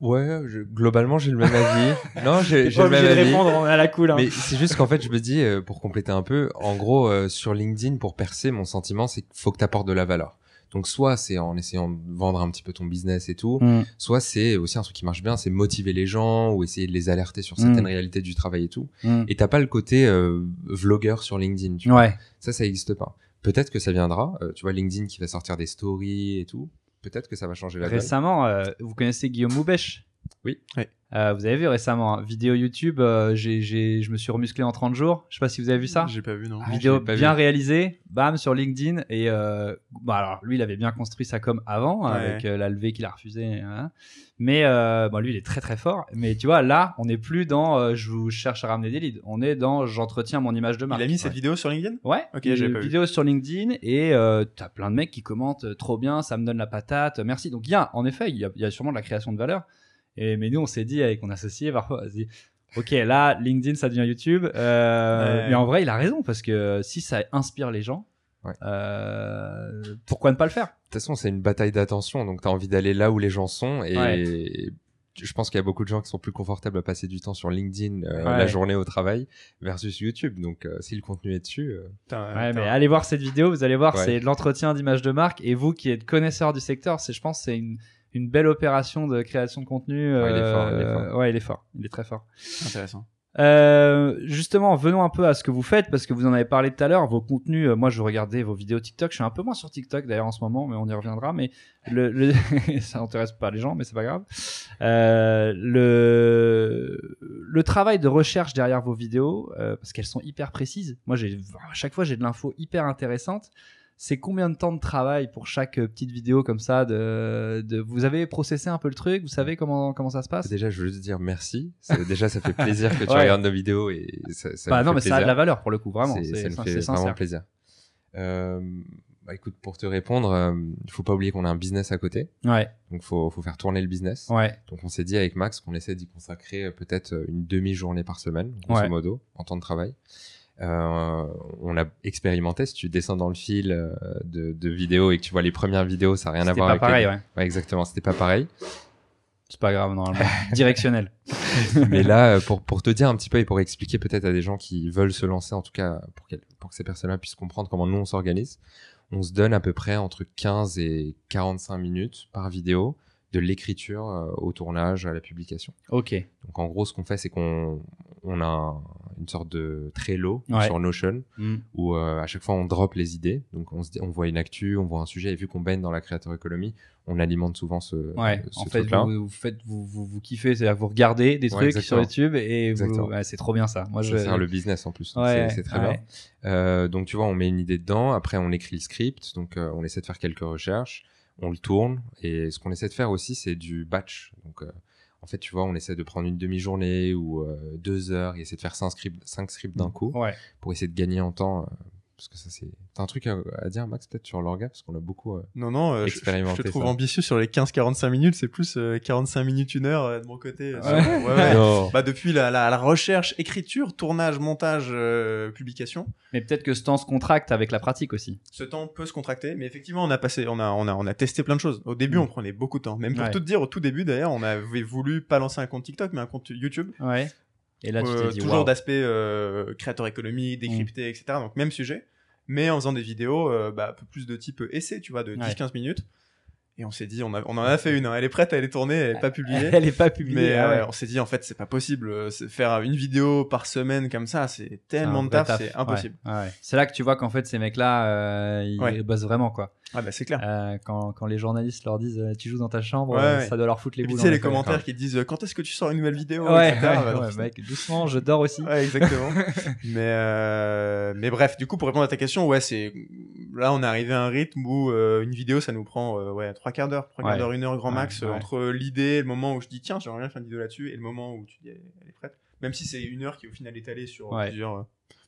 Ouais, je- globalement, j'ai le même avis. non, j'ai le même
de
avis.
répondre, à la cool. hein.
Mais c'est juste qu'en fait, je me dis, euh, pour compléter un peu, en gros, euh, sur LinkedIn, pour percer, mon sentiment, c'est qu'il faut que tu apportes de la valeur. Donc, soit c'est en essayant de vendre un petit peu ton business et tout,
Mm.
soit c'est aussi un truc qui marche bien, c'est motiver les gens ou essayer de les alerter sur certaines
Mm.
réalités du travail et tout.
Mm.
Et t'as pas le côté euh, vlogueur sur LinkedIn, tu vois.
Ouais.
Ça, ça existe pas. Peut-être que ça viendra. euh, tu vois, LinkedIn qui va sortir des stories et tout. Peut-être que ça va changer la donne.
Récemment, euh, vous connaissez Guillaume Moubèche
Oui.
Oui.
Euh, vous avez vu récemment, hein, vidéo YouTube, euh, j'ai, j'ai, je me suis remusclé en 30 jours. Je sais pas si vous avez vu ça.
J'ai pas vu, non.
Ah,
vidéo
j'ai pas
bien
vu.
réalisée, bam, sur LinkedIn. Et euh, bah alors, lui, il avait bien construit ça comme avant,
Ouais.
avec euh, la levée qu'il a refusée. hein. Mais euh, bon, lui, il est très très fort. Mais tu vois, là, on n'est plus dans euh, je vous cherche à ramener des leads. On est dans j'entretiens mon image de marque.
Il a mis cette
Ouais.
vidéo sur LinkedIn?
Ouais,
Ok,
une
pas vu.
vidéo sur LinkedIn et euh, t'as plein de mecs qui commentent trop bien, ça me donne la patate, merci. Donc il y a, en effet, il y a, il y a sûrement de la création de valeur. Et mais nous, on s'est dit avec mon associé parfois, on s'est dit, ok, là, LinkedIn, ça devient YouTube. Euh,
Ouais.
Mais en vrai, il a raison parce que si ça inspire les gens,
Ouais.
euh, pourquoi ne pas le faire?
De toute façon, c'est une bataille d'attention, donc tu as envie d'aller là où les gens sont. Et
Ouais.
je pense qu'il y a beaucoup de gens qui sont plus confortables à passer du temps sur LinkedIn euh,
Ouais.
la journée au travail versus YouTube. Donc, euh, si le contenu est dessus, euh,
Putain,
Ouais,
putain.
mais allez voir cette vidéo, vous allez voir,
Ouais.
c'est de l'entretien d'image de marque. Et vous qui êtes connaisseur du secteur, c'est, je pense, c'est une, une belle opération de création de contenu.
Ouais, il est fort, il est
euh,
fort.
ouais, il est fort, il est très fort.
Intéressant.
Euh, justement, venons un peu à ce que vous faites parce que vous en avez parlé tout à l'heure. Vos contenus, euh, moi, je regardais vos vidéos TikTok. Je suis un peu moins sur TikTok d'ailleurs en ce moment, mais on y reviendra. Mais le, le... ça intéresse pas les gens, mais c'est pas grave. Euh, le le travail de recherche derrière vos vidéos, euh, parce qu'elles sont hyper précises. Moi, j'ai à chaque fois j'ai de l'info hyper intéressante. C'est combien de temps de travail pour chaque euh, petite vidéo comme ça de, de vous avez processé un peu le truc, vous savez comment comment ça se passe?
Déjà, je veux juste dire merci. Déjà, ça fait plaisir que tu
Ouais.
regardes nos vidéos et ça, ça
Bah non,
fait
mais ça a de la valeur pour le coup, vraiment.
C'est- ça
c'est
fait vraiment plaisir. Euh, bah, écoute, pour te répondre, euh, il faut pas oublier qu'on a un business à côté.
Ouais,
Donc, faut, faut faire tourner le business.
ouais.
Donc on s'est dit avec Max qu'on essaie d'y consacrer euh, peut-être euh, une demi-journée par semaine, grosso
Ouais.
modo, en temps de travail. Euh, on a expérimenté, si tu descends dans le fil euh, de, de vidéos et que tu vois les premières vidéos, ça n'a rien à
C'était
voir
pas
avec
pareil,
les-
ouais.
Ouais, exactement, c'était pas pareil.
C'est pas grave, normalement. Directionnel.
Mais là, euh, pour, pour te dire un petit peu et pour expliquer peut-être à des gens qui veulent se lancer, en tout cas pour, pour que ces personnes-là puissent comprendre comment nous on s'organise, on se donne à peu près entre 15 et 45 minutes par vidéo de l'écriture euh, au tournage à la publication.
Ok.
Donc en gros, ce qu'on fait, c'est qu'on on a un- une sorte de Trello
Ouais.
sur Notion
Mm.
où euh, à chaque fois on drop les idées. Donc on, se dit- on voit une actu, on voit un sujet et vu qu'on baigne dans la créateur économie, on alimente souvent ce,
Ouais.
ce
en fait, vous, vous faites, vous, vous, vous kiffez, c'est-à-dire vous regardez des
Ouais,
trucs sur. YouTube et ouais, c'est trop bien ça. Moi, je.
sert le business en plus, c'est c'est très bien. Euh, donc tu vois, on met une idée dedans, après on écrit le script, donc euh, on essaie de faire quelques recherches, on le tourne, et ce qu'on essaie de faire aussi, c'est du batch. Donc euh, en fait, tu vois, on essaie de prendre une demi-journée ou euh, deux heures et essayer de faire cinq scripts, cinq scripts d'un coup
Ouais.
pour essayer de gagner en temps. Parce que ça, c'est. T'as un truc à, à dire, Max, peut-être sur l'orga, parce qu'on a beaucoup. euh,
Non, non, euh, je- je, te trouve
ça.
ambitieux sur les 15-45 minutes, c'est plus euh, 45 minutes, une heure euh, de mon côté. euh,
Ouais.
sur- ouais, ouais. Bah, depuis la, la, la recherche, écriture, tournage, montage, euh, publication,
Mais peut-être que ce temps se contracte avec la pratique aussi.
ce temps peut se contracter, mais effectivement, on a passé, on a, on a, on a testé plein de choses. Au début,
Mm.
on prenait beaucoup de temps. Même pour
Ouais.
tout te dire, au tout début, d'ailleurs, on avait voulu pas lancer un compte TikTok, mais un compte YouTube.
Ouais. Et là, tu
Euh,
dit,
toujours d'aspect euh, créateur économique, décrypté, etc. Donc même sujet, mais en faisant des vidéos euh, bah, un peu plus de type essai, tu vois, de 10-15 minutes. Et on s'est dit, on, a- on en a fait une, hein. elle est prête, elle est tournée, elle est pas publiée.
Elle est pas publiée.
mais
ah ouais.
euh, on s'est dit, en fait, c'est pas possible. euh, Faire une vidéo par semaine comme ça, c'est tellement de taf, c'est impossible.
Ouais, ouais. C'est là que tu vois qu'en fait, ces mecs-là, euh, ils
Ouais.
bossent vraiment, quoi.
Ah bah c'est clair.
Euh, quand, quand les journalistes leur disent euh, tu joues dans ta chambre,
Ouais, ouais.
ça doit leur foutre les boules.
tu sais, les commentaires qui disent, quand est-ce que tu sors une nouvelle vidéo
Ouais, ouais,
Bah,
ouais, mec, doucement, je dors aussi.
Ouais, exactement. mais euh, mais bref, du coup pour répondre à ta question, ouais, c'est là on est arrivé à un rythme où euh, une vidéo ça nous prend euh, ouais trois quarts d'heure, trois quarts
Ouais.
d'heure, une heure grand max
ouais.
entre l'idée, le moment où je dis tiens j'aimerais bien faire une vidéo là-dessus et le moment où tu dis elle, est prête. Même si c'est une heure qui au final est étalée sur plusieurs euh,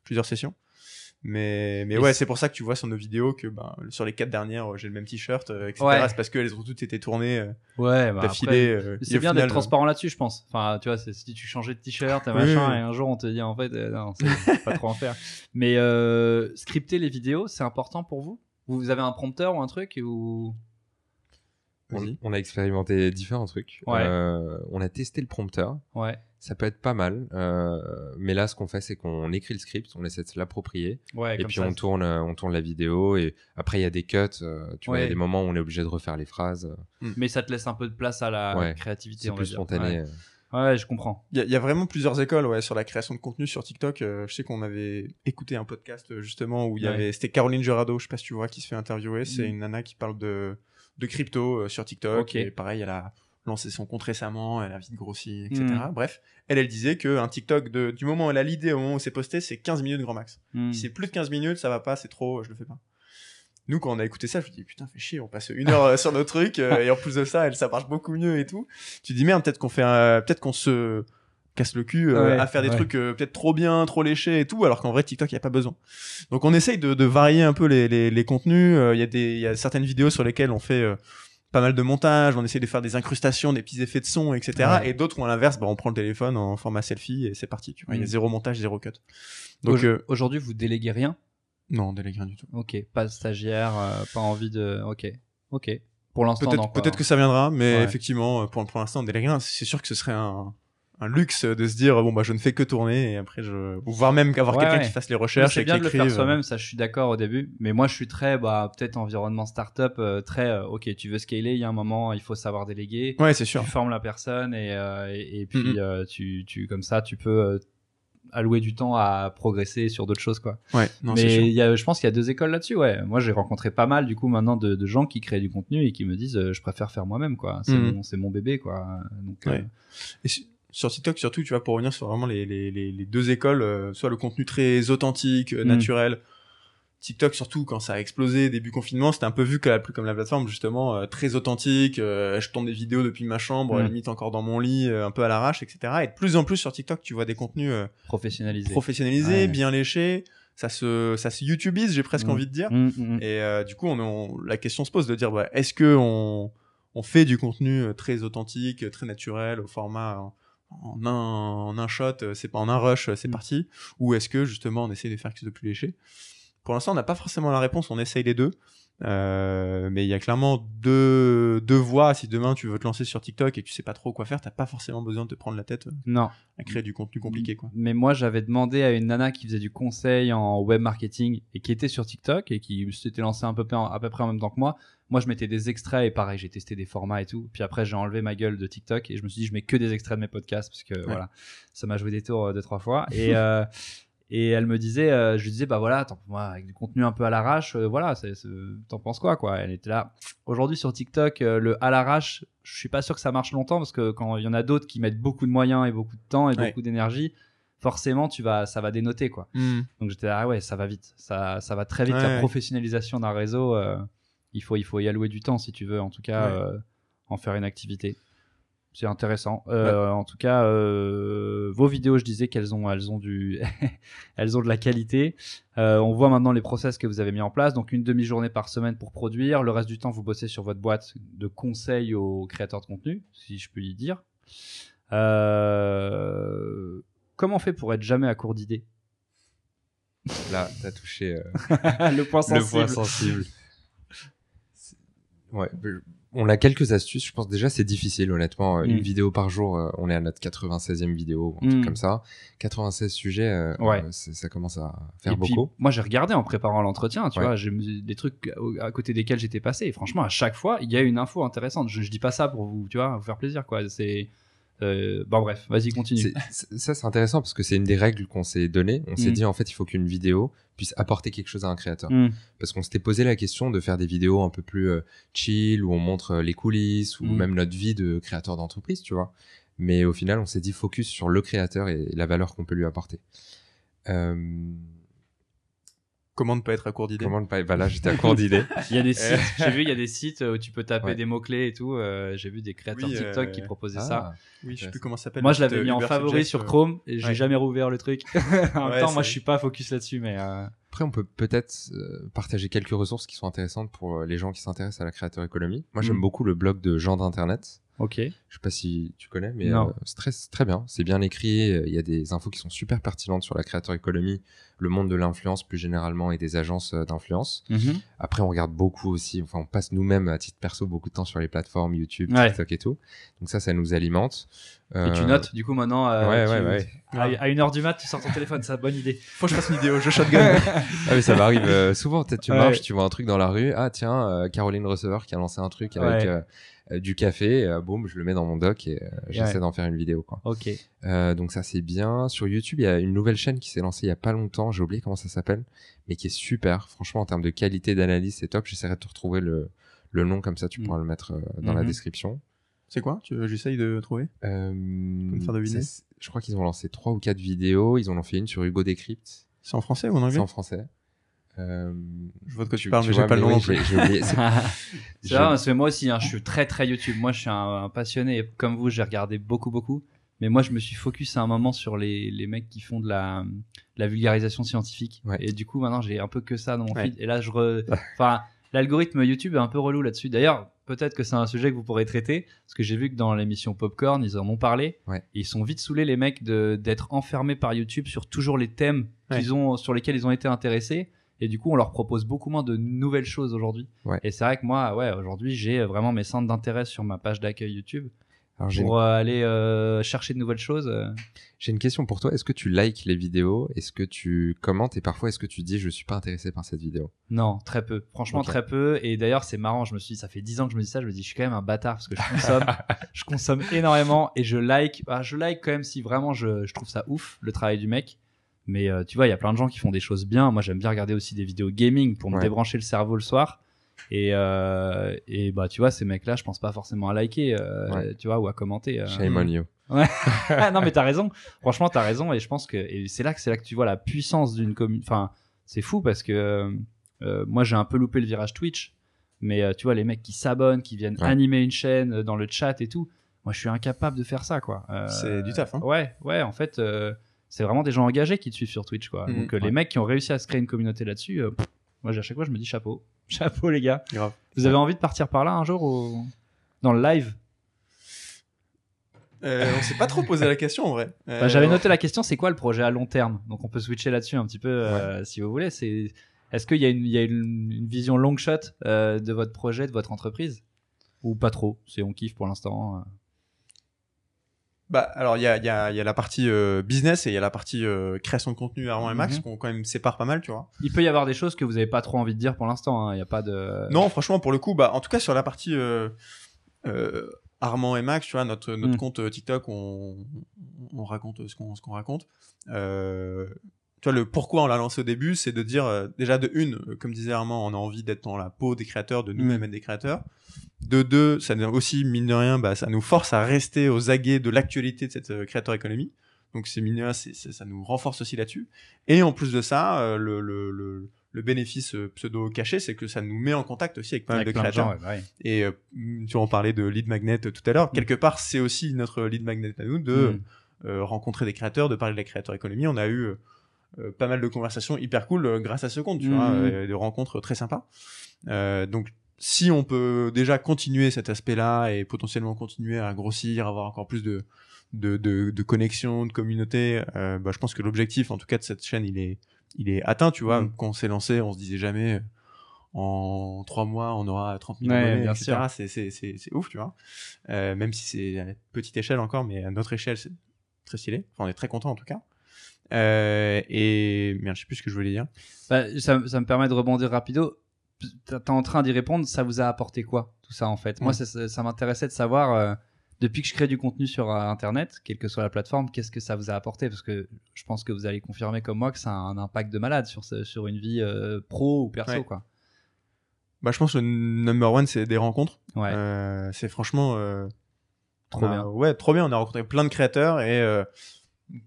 plusieurs sessions. Mais, mais
Et
ouais,
c'est-
pour ça que tu vois sur nos vidéos que ben, sur les quatre dernières, euh, j'ai le même t-shirt, euh, etc.
Ouais.
C'est parce qu'elles ont toutes été tournées euh,
Ouais, bah
d'affilée. euh,
C'est bien d'être transparent là-dessus, je pense. Enfin, tu vois, si tu changeais de t-shirt
Oui,
machin,
oui.
et un jour on te dit en fait, non, c'est pas trop en faire. Mais euh, scripter les vidéos, c'est important pour vous? Vous avez un prompteur ou un truc ou
on, a expérimenté différents trucs.
Ouais.
Euh, on a testé le prompteur.
Ouais.
Ça peut être pas mal. euh, mais là, ce qu'on fait, c'est qu'on écrit le script, on essaie de se l'approprier.
Ouais,
Et
comme
puis
ça.
on tourne, euh, on tourne la vidéo. Et après, il y a des cuts. euh, tu vois, il y a des moments où on est obligé de refaire les phrases. euh,
Mais ça te laisse un peu de place à la
Ouais.
créativité.
C'est plus
dire.
spontané.
Ouais. Ouais, je comprends.
Il y, a- il y a vraiment plusieurs écoles ouais, sur la création de contenu sur TikTok. Euh, je sais qu'on avait écouté un podcast justement où il y
Ouais.
avait. C'était Caroline Jurado, je sais pas si tu vois, qui se fait interviewer. C'est
Mm.
une nana qui parle de, de crypto euh, sur TikTok.
Ok.
Et pareil, elle a lancé son compte récemment, elle a vite grossi, etc.
Mm.
Bref, elle, elle disait qu'un TikTok, de, du moment où elle a l'idée au moment où c'est posté, c'est 15 minutes grand max. Si c'est plus de 15 minutes, ça va pas, c'est trop, je le fais pas. Nous, quand on a écouté ça, je me dis, putain, fais chier, on passe une heure euh, sur nos trucs, euh, et en plus de ça, elle, ça marche beaucoup mieux et tout. Tu dis, merde, peut-être qu'on fait un- peut-être qu'on se casse le cul euh,
Ouais,
à faire des
ouais.
trucs euh, peut-être trop bien, trop léchés et tout, alors qu'en vrai, TikTok, il y a pas besoin. Donc, on essaye de, de varier un peu les, les, les contenus. Euh, Il y a des, il y a certaines vidéos sur lesquelles on fait, pas mal de montage, on essaie de faire des incrustations, des petits effets de son, etc.
Ouais.
Et d'autres où à l'inverse, bah, on prend le téléphone en format selfie et c'est parti. Tu vois, il y a zéro montage, zéro cut. Donc,
Aujo- Aujourd'hui, vous déléguez rien?
Non, on délègue rien du tout.
Ok, pas de stagiaire, pas envie de. Ok, ok. Pour l'instant.
Peut-être que ça viendra, mais effectivement, pour, pour l'instant, on délègue rien. C'est sûr que ce serait un, un luxe de se dire bon bah je ne fais que tourner et après je ou voire même qu'avoir
Ouais,
quelqu'un
ouais.
qui fasse les recherches
C'est
et
bien
qui
de le faire soi-même, ça je suis d'accord au début. Mais moi je suis très, bah, peut-être environnement startup, euh, très, euh, ok, tu veux scaler, il y a un moment, il faut savoir déléguer.
Ouais, c'est sûr.
Tu formes la personne et, euh, et, et puis euh, tu, tu, comme ça, tu peux euh, allouer du temps à progresser sur d'autres choses, quoi.
Ouais, non,
Mais il y a, je pense qu'il y a deux écoles là-dessus, ouais. Moi j'ai rencontré pas mal, du coup, maintenant de, de gens qui créent du contenu et qui me disent, euh, je préfère faire moi-même, quoi. C'est
Mhm.
mon, c'est mon bébé, quoi. Donc,
Ouais. Et sur TikTok surtout, tu vois, pour revenir sur vraiment les, les, les, les deux écoles, euh, soit le contenu très authentique, euh,
Mm.
naturel. TikTok surtout quand ça a explosé début confinement, c'était un peu vu que comme la plateforme justement euh, très authentique. euh, je tourne des vidéos depuis ma chambre,
Mm.
limite encore dans mon lit, euh, un peu à l'arrache, etc. Et de plus en plus sur TikTok, tu vois des contenus euh,
professionnalisé.
professionnalisés,
Ouais.
bien léchés. Ça se, ça se YouTubeise, j'ai presque
Mm.
envie de dire.
Mm.
Et euh, du coup, on, on- la question se pose de dire, bah, est-ce que on, on fait du contenu très authentique, très naturel, au format en, un, en un shot, euh, c'est pas en un rush, euh, c'est
Mm.
parti, ou est-ce que justement on essaie de faire quelque chose de plus léché Pour l'instant, on n'a pas forcément la réponse, on essaye les deux. Euh, mais il y a clairement deux, deux voies. Si demain tu veux te lancer sur TikTok et que tu sais pas trop quoi faire, t'as pas forcément besoin de te prendre la tête
Non.
à créer du contenu compliqué. Quoi.
Mais moi, j'avais demandé à une nana qui faisait du conseil en web marketing et qui était sur TikTok et qui s'était lancée un peu près à peu près en même temps que moi. Moi, je mettais des extraits et pareil, j'ai testé des formats et tout. Puis après, j'ai enlevé ma gueule de TikTok et je me suis dit, je mets que des extraits de mes podcasts parce que voilà, ça m'a joué des tours euh, deux trois fois. Et euh, et elle me disait, euh, je lui disais, bah voilà, attends, moi avec du contenu un peu à l'arrache, euh, voilà, t'en penses quoi quoi? Elle était là. Aujourd'hui sur TikTok, euh, le à l'arrache, je suis pas sûr que ça marche longtemps parce que quand il y en a d'autres qui mettent beaucoup de moyens et beaucoup de temps et
Ouais.
beaucoup d'énergie, forcément tu vas, ça va dénoter quoi. Donc j'étais là, ah ouais, ça va vite, ça, ça va très vite.
Ouais,
la
ouais.
professionnalisation d'un réseau, il faut, il faut y allouer du temps si tu veux, en tout cas,
Ouais.
euh, en faire une activité. C'est intéressant. Euh, En tout cas, euh, vos vidéos, je disais qu'elles ont, elles ont du, elles ont de la qualité. On voit maintenant les process que vous avez mis en place. Donc une demi-journée par semaine pour produire. Le reste du temps, vous bossez sur votre boîte de conseils aux créateurs de contenu, si je peux y dire. Comment on fait pour être jamais à court d'idées?
Là, t'as touché
Le point
le point sensible. Ouais, on a quelques astuces. Je pense déjà c'est difficile, honnêtement. Euh,
Mm.
Une vidéo par jour, euh, on est à notre 96e vidéo, un truc
Mm.
comme ça. 96 sujets, euh,
Ouais.
euh, ça commence à faire
Et puis,
beaucoup.
moi, j'ai regardé en préparant l'entretien, tu
Ouais.
vois, j'ai des trucs à côté desquels j'étais passé. Et franchement, à chaque fois, il y a une info intéressante. Je, je dis pas ça pour vous, tu vois, vous faire plaisir, quoi. C'est euh, bon, bref, vas-y, continue.
Ça, c'est intéressant parce que c'est une des règles qu'on s'est données. On s'est
Mm.
dit, en fait, il faut qu'une vidéo puisse apporter quelque chose à un créateur.
Hmm.
Parce qu'on s'était posé la question de faire des vidéos un peu plus euh, chill, où on montre euh, les coulisses, ou
Mm.
même notre vie de créateur d'entreprise, tu vois. Mais au final, on s'est dit focus sur le créateur et la valeur qu'on peut lui apporter. Euh,
Comment ne pas être à court d'idées
comment ne pas... Bah là, j'étais à court d'idées.
Il y a des sites, j'ai vu, il y a des sites où tu peux taper
Ouais.
des mots-clés et tout. euh, j'ai vu des créateurs
Oui,
TikTok
euh,
qui proposaient
Ah,
ça.
Oui, je sais plus comment ça s'appelle.
Moi, je l'avais
site,
mis
euh,
en favori sur
euh,
Chrome et j'ai
ouais.
jamais rouvert le truc. en même
Ouais,
temps, moi,
c'est-
je suis pas focus là-dessus, mais euh,
Après, on peut peut-être euh, partager quelques ressources qui sont intéressantes pour euh, les gens qui s'intéressent à la créateur économie. Moi, j'aime
Mm.
beaucoup le blog de Jean d'Internet.
Ok.
Je sais pas si tu connais, mais euh, c'est très, très bien. C'est bien écrit. Il y a des infos qui sont super pertinentes sur la créateur économie, le monde de l'influence plus généralement et des agences euh, d'influence.
Mhm.
Après, on regarde beaucoup aussi. Enfin, on passe nous-mêmes à titre perso beaucoup de temps sur les plateformes YouTube,
Ouais.
TikTok et tout. Donc ça, ça nous alimente.
Et tu
Euh,
notes, du coup, maintenant. euh,
Ouais,
tu-
ouais, ouais.
À, à une heure du mat, tu sors ton téléphone, c'est une bonne idée.
Faut que je fasse une vidéo, je shotgun.
Ah mais ça m'arrive euh, souvent. Peut-être tu marches, tu vois un truc dans la rue. Ah tiens, Caroline Receveur qui a lancé un truc avec du café. euh, boum, je le mets dans mon doc et euh, j'essaie
Ouais.
d'en faire une vidéo. Quoi.
Ok.
Euh, donc ça c'est bien. Sur YouTube, il y a une nouvelle chaîne qui s'est lancée il y a pas longtemps. J'ai oublié comment ça s'appelle, mais qui est super. Franchement, en termes de qualité d'analyse, c'est top. J'essaierai de te retrouver le le nom comme ça, tu
Mm.
pourras le mettre euh, dans la
Mhm.
description.
C'est quoi? J'essaye de trouver?
Euh,
me faire deviner?
ça, c'est- je crois qu'ils ont lancé trois ou quatre vidéos. Ils en ont fait une sur Hugo Decrypt.
C'est en français ou en anglais?
C'est en français. Euh,
Je vois de quoi tu,
tu-
parles,
tu
mais j'ai pas le nom non plus.
C'est-
C'est
j'ai-
vrai, parce que moi aussi, hein, je suis très très YouTube. Moi, je suis un, un passionné. et Comme vous, j'ai regardé beaucoup beaucoup. Mais moi, je me suis focus à un moment sur les, les mecs qui font de la, la vulgarisation scientifique.
Ouais.
Et du coup, maintenant, j'ai un peu que ça dans mon
Ouais.
feed. Et là, je re... enfin, l'algorithme YouTube est un peu relou là-dessus. D'ailleurs, peut-être que c'est un sujet que vous pourrez traiter, parce que j'ai vu que dans l'émission Popcorn, ils en ont parlé.
Ouais.
Et ils sont vite saoulés les mecs de d'être enfermés par YouTube sur toujours les thèmes
Ouais.
qu'ils ont sur lesquels ils ont été intéressés. Et du coup, on leur propose beaucoup moins de nouvelles choses aujourd'hui.
Ouais.
Et c'est vrai que moi, ouais, aujourd'hui, j'ai vraiment mes centres d'intérêt sur ma page d'accueil YouTube
Alors,
pour euh, aller euh, chercher de nouvelles choses. euh.
j'ai une question pour toi. Est-ce que tu likes les vidéos? Est-ce que tu commentes? Et parfois, est-ce que tu dis je suis pas intéressé par cette vidéo?
Non, très peu. Franchement, très peu. Et d'ailleurs, c'est marrant. Je me suis dit, ça fait 10 ans que je me dis ça. Je me dis, je suis quand même un bâtard parce que je consomme. je consomme énormément et je like. Ah, je like quand même si vraiment je, je trouve ça ouf, le travail du mec. Mais euh, tu vois, il y a plein de gens qui font des choses bien. Moi, j'aime bien regarder aussi des vidéos gaming pour me
Ouais.
débrancher le cerveau le soir. Et, euh, et bah, tu vois, ces mecs-là, je pense pas forcément à liker, euh,
Ouais.
tu vois, ou à commenter. euh.
Shame on you.
Ah, non mais t'as raison franchement t'as raison et je pense que et c'est là que c'est là que tu vois la puissance d'une commune enfin c'est fou parce que euh, moi j'ai un peu loupé le virage Twitch mais euh, tu vois les mecs qui s'abonnent qui viennent
Ouais.
animer une chaîne dans le chat et tout moi je suis incapable de faire ça quoi Euh,
C'est du taf, hein.
ouais ouais en fait euh, c'est vraiment des gens engagés qui te suivent sur Twitch quoi
Mhm.
donc euh, les mecs qui ont réussi à se créer une communauté là-dessus euh, moi à chaque fois je me dis chapeau chapeau les gars
Grave.
vous avez envie de partir par là un jour ou... dans le live?
Euh, on s'est pas trop posé la question en vrai.
Bah,
Euh,
J'avais noté la question, c'est quoi le projet à long terme? Donc on peut switcher là-dessus un petit peu euh, si vous voulez. C'est est-ce qu'il y a une, il y a une, une vision long shot euh, de votre projet, de votre entreprise? Ou pas trop? C'est on kiffe pour l'instant.
Bah, alors, il y a, il y, a, y a la partie euh, business et il y a la partie euh, création de contenu Armand et Max
Mhm.
qu'on quand même sépare pas mal, tu vois.
Il peut y avoir des choses que vous avez pas trop envie de dire pour l'instant. hein. Il n'y a pas de.
Non, franchement, pour le coup, bah, en tout cas, sur la partie euh, euh, Armand et Max, tu vois, notre, notre
Mm.
compte euh, TikTok, on, on raconte ce qu'on ce qu'on raconte. Euh, tu vois, le pourquoi on l'a lancé au début, c'est de dire, déjà, de une, comme disait Armand, on a envie d'être dans la peau des créateurs, de nous-mêmes être des créateurs. De deux, ça nous aussi, mine de rien, bah, ça nous force à rester aux aguets de l'actualité de cette euh, créateur économie. Donc, c'est mine ça nous renforce aussi là-dessus. Et en plus de ça, euh, le, le, le, le bénéfice euh, pseudo caché, c'est que ça nous met en contact aussi avec pas mal de créateurs.
gens, ouais, ouais.
Et tu en parlais de lead magnet tout à l'heure. Quelque part, c'est aussi notre lead magnet à nous de
Mm.
rencontrer des créateurs, de parler de la créateur économie. On a eu euh, pas mal de conversations hyper cool euh, grâce à ce compte, tu
Mhm.
vois, euh, de rencontres très sympas. Donc, si on peut déjà continuer cet aspect-là et potentiellement continuer à grossir, avoir encore plus de de, de, de connexions, de communautés, euh, bah, je pense que l'objectif, en tout cas, de cette chaîne, il est il est atteint, tu vois.
Mhm.
Quand on s'est lancé, on se disait jamais euh, en trois mois, on aura 30 000
Ouais,
abonnés,
bien
etc. C'est, c'est, c'est, c'est ouf, tu vois. Euh, même si c'est à petite échelle encore, mais à notre échelle, c'est très stylé. Enfin, on est très content en tout cas. Euh, et merde, je sais plus ce que je voulais dire.
Bah, ça, ça me permet de rebondir rapido. T'es en train d'y répondre. Ça vous a apporté quoi tout ça en fait? Moi, ça, m'intéressait de savoir. euh, depuis que je crée du contenu sur euh, Internet, quelle que soit la plateforme, qu'est-ce que ça vous a apporté? Parce que je pense que vous allez confirmer comme moi que ça a un impact de malade sur, sur une vie euh, pro ou perso.
Ouais.
Quoi.
Bah, je pense que le number one, c'est des rencontres.
Ouais,
c'est franchement
trop
a-
bien.
Ouais, trop bien. On a rencontré plein de créateurs et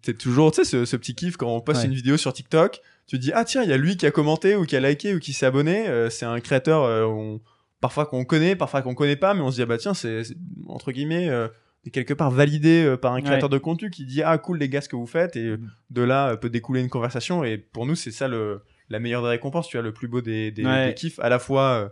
c'est toujours, tu sais, ce, ce petit kiff quand on poste
Ouais.
une vidéo sur TikTok. Tu te dis ah tiens, il y a lui qui a commenté ou qui a liké ou qui s'est abonné. Euh, c'est un créateur euh, on- parfois qu'on connaît, parfois qu'on connaît pas, mais on se dit ah bah tiens, c'est entre guillemets euh, quelque part validé par un créateur de contenu qui dit ah cool les gars ce que vous faites et
Mm.
de là peut découler une conversation et pour nous c'est ça le la meilleure des récompenses tu vois le plus beau des, des,
Ouais.
des kiffs à la fois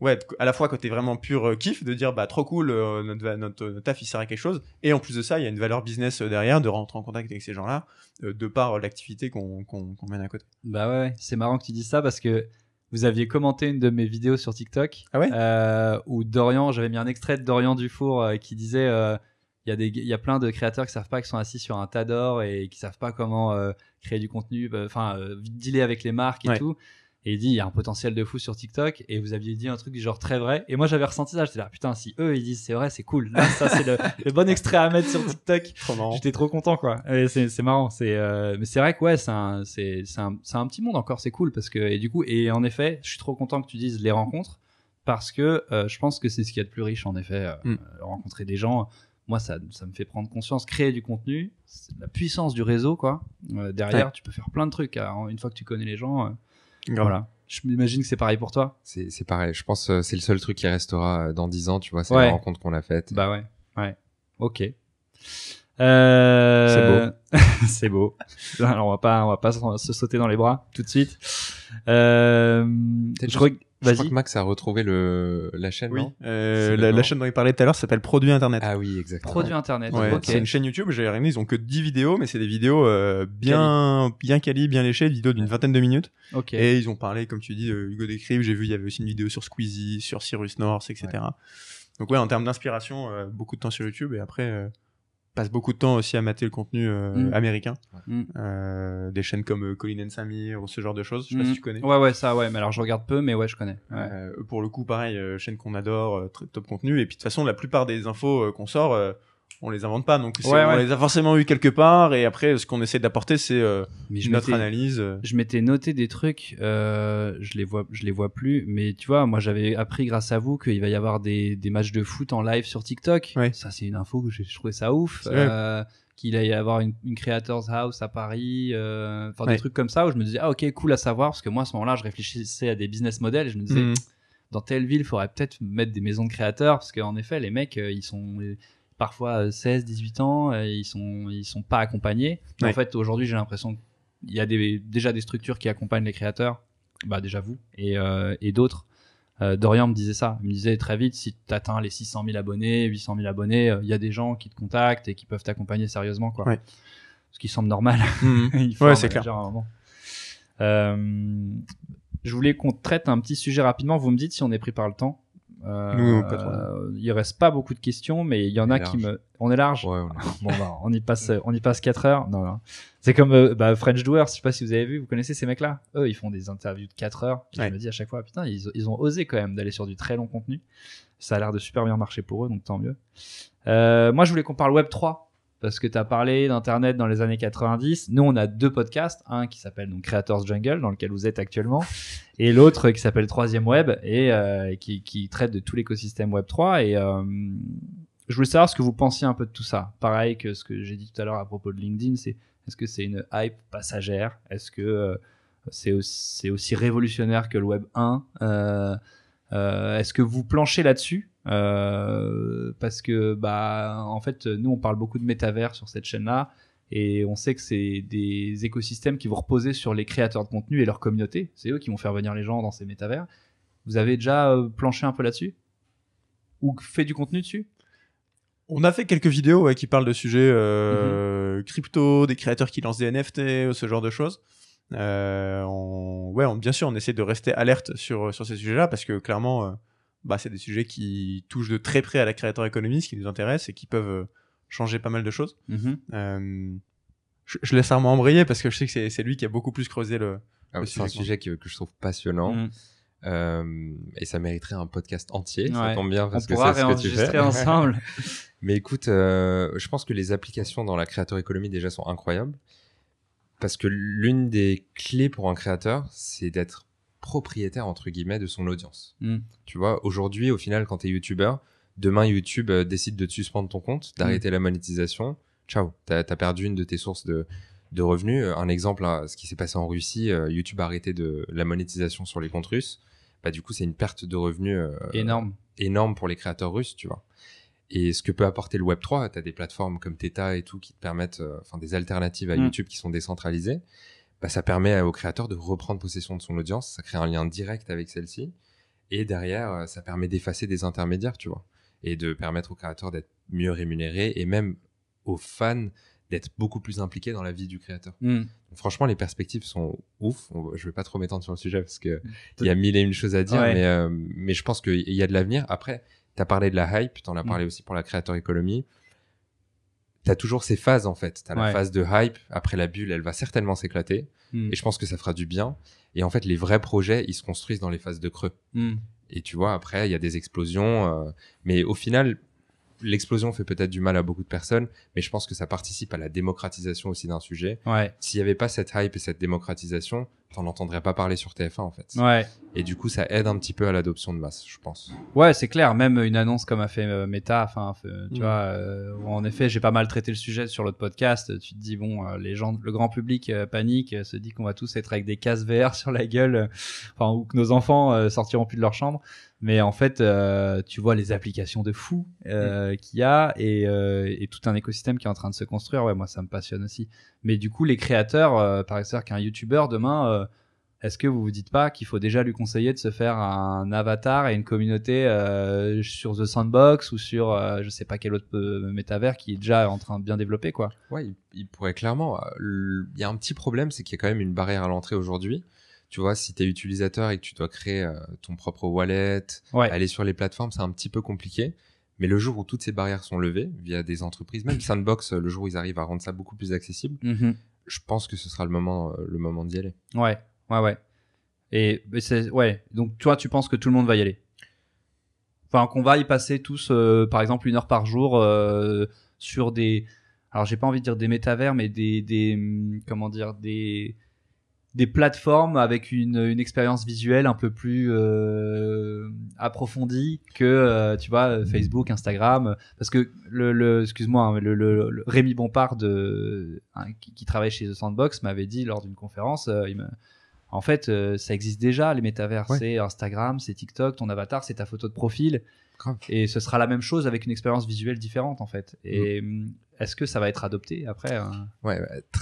ouais, à la fois côté vraiment pur euh, kiff, de dire bah trop cool, euh, notre, notre, notre taf il sert à quelque chose, et en plus de ça, il y a une valeur business euh, derrière, de rentrer en contact avec ces gens-là, euh, de par euh, l'activité qu'on qu'on qu'on mène à côté.
Bah ouais, c'est marrant que tu dises ça parce que vous aviez commenté une de mes vidéos sur TikTok
Ah ouais?
Euh, où Dorian, j'avais mis un extrait de Dorian Dufour euh, qui disait euh, il y a des il y a plein de créateurs qui savent pas qu'ils sont assis sur un tas d'or et qui savent pas comment euh, créer du contenu, bah, enfin euh, dealer avec les marques et
Ouais.
tout. Et il dit il y a un potentiel de fou sur TikTok et vous aviez dit un truc genre très vrai et moi j'avais ressenti ça j'étais là putain si eux ils disent c'est vrai c'est cool là ça c'est le, le bon extrait à mettre sur TikTok. J'étais trop content quoi. C'est c'est marrant. C'est euh, mais c'est vrai que ouais c'est un c'est c'est un petit monde encore. C'est cool parce que et du coup et en effet je suis trop content que tu dises les rencontres parce que euh, je pense que c'est ce qu'il y a de plus riche en effet. euh,
Mm.
rencontrer des gens. Moi ça ça me fait prendre conscience. Créer du contenu, c'est la puissance du réseau quoi. Euh, derrière
Ouais.
tu peux faire plein de trucs. hein. Une fois que tu connais les gens, euh. Voilà. Je m'imagine que c'est pareil pour toi.
C'est c'est pareil. Je pense que c'est le seul truc qui restera euh, dans 10 ans, tu vois. C'est
Ouais.
la rencontre qu'on a faite.
Bah ouais, ouais. Ok. Euh... c'est beau. Alors on va pas, on va pas se sauter dans les bras tout de suite. Euh... Je
Je crois
Vas-y.
que Max a retrouvé le, la chaîne,
Oui,
non
euh, la, chaîne dont il parlait tout à l'heure s'appelle Produit Internet.
Ah oui, exactement.
Produit internet.
Ouais,
ok.
C'est une chaîne YouTube, j'ai regardé, ils ont que 10 vidéos, mais c'est des vidéos euh, bien, bien quali, bien léchées, des vidéos d'une vingtaine de minutes.
Ok.
Et ils ont parlé, comme tu dis, de Hugo Décrypte. J'ai vu, il y avait aussi une vidéo sur Squeezie, sur Cyrus North, etc. Donc ouais, en termes d'inspiration, euh, beaucoup de temps sur YouTube et après, euh, passe beaucoup de temps aussi à mater le contenu euh,
Mm.
américain.
Mm.
Euh, des chaînes comme euh, Colin and Samir ou ce genre de choses. Je sais pas
Mm.
si tu connais.
Ouais ouais ça ouais. Mais alors je regarde peu mais ouais je connais. Ouais.
Euh, pour le coup, pareil, chaîne qu'on adore, top contenu. Et puis de toute façon, la plupart des infos qu'on sort, on les invente pas. Donc c'est-
Ouais,
on
ouais.
les a forcément eu quelque part. Et après, ce qu'on essaie d'apporter, c'est euh, notre analyse. euh.
je m'étais noté des trucs, euh, je les vois, je les vois plus, mais tu vois, moi j'avais appris grâce à vous qu'il va y avoir des, des matchs de foot en live sur TikTok.
Ouais.
Ça c'est une info que j'ai je trouvais ça ouf. Euh, qu'il allait y avoir une, une creators house à Paris, euh, enfin
Ouais.
des trucs comme ça où je me disais ah ok cool à savoir parce que moi à ce moment-là je réfléchissais à des business models et je me disais
Mhm.
dans telle ville il faudrait peut-être mettre des maisons de créateurs parce qu'en effet les mecs ils sont parfois euh, 16 18 ans euh, ils sont ils sont pas accompagnés en fait aujourd'hui j'ai l'impression qu'il y a des, déjà des structures qui accompagnent les créateurs bah déjà vous et, euh, et d'autres Euh, Dorian me disait ça il me disait très vite si tu atteins les 600 000 abonnés 800 000 abonnés euh, il y a des gens qui te contactent et qui peuvent t'accompagner sérieusement quoi
Ouais.
ce qui semble normal
Mhm.
il faut
Ouais, c'est clair.
un moment. Euh, je voulais qu'on traite un petit sujet rapidement. Vous me dites si on est pris par le temps. Euh,
Nous, pas trop.
euh, il reste pas beaucoup de questions, mais il y en
On
a qui
large.
me. On est large.
Ouais, on a-
Bon, bah, on y passe, on y passe 4 heures. Non, non. C'est comme euh, bah, French Doers. Je sais pas si vous avez vu. Vous connaissez ces mecs-là? Eux, ils font des interviews de 4 heures.
Ouais.
Je me dis à chaque fois, putain, ils, ils ont osé quand même d'aller sur du très long contenu. Ça a l'air de super bien marcher pour eux, donc tant mieux. Euh, moi, je voulais qu'on parle Web 3 parce que tu as parlé d'Internet dans les années 90. Nous, on a deux podcasts, un qui s'appelle donc Creators Jungle, dans lequel vous êtes actuellement, et l'autre qui s'appelle Troisième Web et euh, qui, traite de tout l'écosystème Web 3. Et euh, je voulais savoir ce que vous pensiez un peu de tout ça. Pareil que ce que j'ai dit tout à l'heure à propos de LinkedIn, c'est est-ce que c'est une hype passagère? Est-ce que euh, c'est aussi, aussi révolutionnaire que le Web 1 Euh, euh, Est-ce que vous planchez là-dessus? Euh, Parce que bah en fait nous on parle beaucoup de métavers sur cette chaîne-là et on sait que c'est des écosystèmes qui vont reposer sur les créateurs de contenu et leur communauté. C'est eux qui vont faire venir les gens dans ces métavers. Vous avez déjà euh, planché un peu là-dessus? Ou fait du contenu dessus?
On a fait quelques vidéos ouais, qui parlent de sujets
Mhm.
euh, crypto, des créateurs qui lancent des NFT, ce genre de choses. Euh, on- Ouais, on- bien sûr, on essaie de rester alerte sur, sur ces sujets-là parce que clairement, euh, bah, c'est des sujets qui touchent de très près à la créateur économie, ce qui nous intéresse et qui peuvent euh, changer pas mal de choses. Euh, je, je laisse Armand embrayer parce que je sais que c'est- c'est lui qui a beaucoup plus creusé le.
Ah,
Le
c'est un
sujet,
sujet que, que je trouve passionnant.
Mm.
Euh, et ça mériterait un podcast entier. Ça
Ouais.
tombe bien
On
parce que
pourra
c'est ce que tu fais.
ensemble.
Mais écoute, euh, je pense que les applications dans la créateur économie déjà sont incroyables. Parce que l'une des clés pour un créateur, c'est d'être propriétaire, entre guillemets, de son audience.
Mm.
Tu vois, aujourd'hui, au final, quand tu es youtubeur, demain, YouTube euh, décide de te suspendre ton compte, d'arrêter la monétisation. Ciao, t'as as perdu une de tes sources de, de revenus. Euh, Un exemple, là, ce qui s'est passé en Russie, euh, YouTube a arrêté de la monétisation sur les comptes russes. Bah, du coup, c'est une perte de revenus euh,
Énorme.
énorme pour les créateurs russes, tu vois. Et ce que peut apporter le Web 3, tu as des plateformes comme Theta et tout qui te permettent, euh, enfin des alternatives à
Mm.
YouTube qui sont décentralisées. Bah, ça permet aux créateurs de reprendre possession de son audience, ça crée un lien direct avec celle-ci. Et derrière, euh, ça permet d'effacer des intermédiaires, tu vois, et de permettre aux créateurs d'être mieux rémunérés et même aux fans d'être beaucoup plus impliqués dans la vie du créateur.
Hmm.
Franchement, les perspectives sont ouf. Je vais pas trop m'étendre sur le sujet parce que il y a mille et une choses à dire,
Ouais.
mais, euh, mais je pense qu'il y a de l'avenir. Après, tu as parlé de la hype, tu en as
Mm.
parlé aussi pour la créateur économie. Tu as toujours ces phases en fait. Tu as
Ouais.
la phase de hype, après la bulle, elle va certainement s'éclater.
Hmm.
Et je pense que ça fera du bien. Et en fait, les vrais projets, ils se construisent dans les phases de creux.
Hmm.
Et tu vois, après, il y a des explosions. euh, mais au final, l'explosion fait peut-être du mal à beaucoup de personnes, mais je pense que ça participe à la démocratisation aussi d'un sujet.
Ouais.
S'il n'y avait pas cette hype et cette démocratisation, t'en entendrais pas parler sur TF1 en fait.
Ouais.
Et du coup, ça aide un petit peu à l'adoption de masse, je pense.
Ouais, c'est clair. Même une annonce comme a fait euh, Meta, enfin, fait- tu
Mm.
vois, euh, où en effet, j'ai pas mal traité le sujet sur l'autre podcast. Tu te dis bon, euh, les gens, le grand public euh, panique, euh, se dit qu'on va tous être avec des cases VR sur la gueule, euh, enfin, ou que nos enfants euh, sortiront plus de leur chambre. Mais en fait, euh, tu vois les applications de fou euh, qu'il y a et, euh, et tout un écosystème qui est en train de se construire. Ouais, moi, ça me passionne aussi. Mais du coup, les créateurs, euh, par exemple, qu'un YouTuber demain. euh, est-ce que vous vous dites pas qu'il faut déjà lui conseiller de se faire un avatar et une communauté euh, sur The Sandbox ou sur je sais pas quel autre métavers qui est déjà en train de bien développer quoi?
Ouais, il, il pourrait clairement. Il y a un petit problème, c'est qu'il y a quand même une barrière à l'entrée aujourd'hui. Tu vois, si tu es utilisateur et que tu dois créer ton propre wallet,
Ouais.
aller sur les plateformes, c'est un petit peu compliqué. Mais le jour où toutes ces barrières sont levées via des entreprises, même Sandbox, euh, le jour où ils arrivent à rendre ça beaucoup plus accessible,
Mhm.
je pense que ce sera le moment, euh, le moment d'y aller.
Ouais, ouais, ouais. Et ouais. Donc toi, tu penses que tout le monde va y aller? Enfin, qu'on va y passer tous, euh, par exemple, une heure par jour euh, sur des. Alors, j'ai pas envie de dire des métavers, mais des, des hum, comment dire des des plateformes avec une, une expérience visuelle un peu plus euh, approfondie que euh, tu vois Facebook, Instagram. Parce que le, le excuse-moi hein, le, le, le Rémi Bompard de hein, qui, qui travaille chez The Sandbox m'avait dit lors d'une conférence euh, il me- en fait ça existe déjà les métavers.
Ouais.
c'est Instagram c'est TikTok ton avatar c'est ta photo de profil
Grave.
et ce sera la même chose avec une expérience visuelle différente en fait et
Mm.
est-ce que ça va être adopté après euh?
Ouais,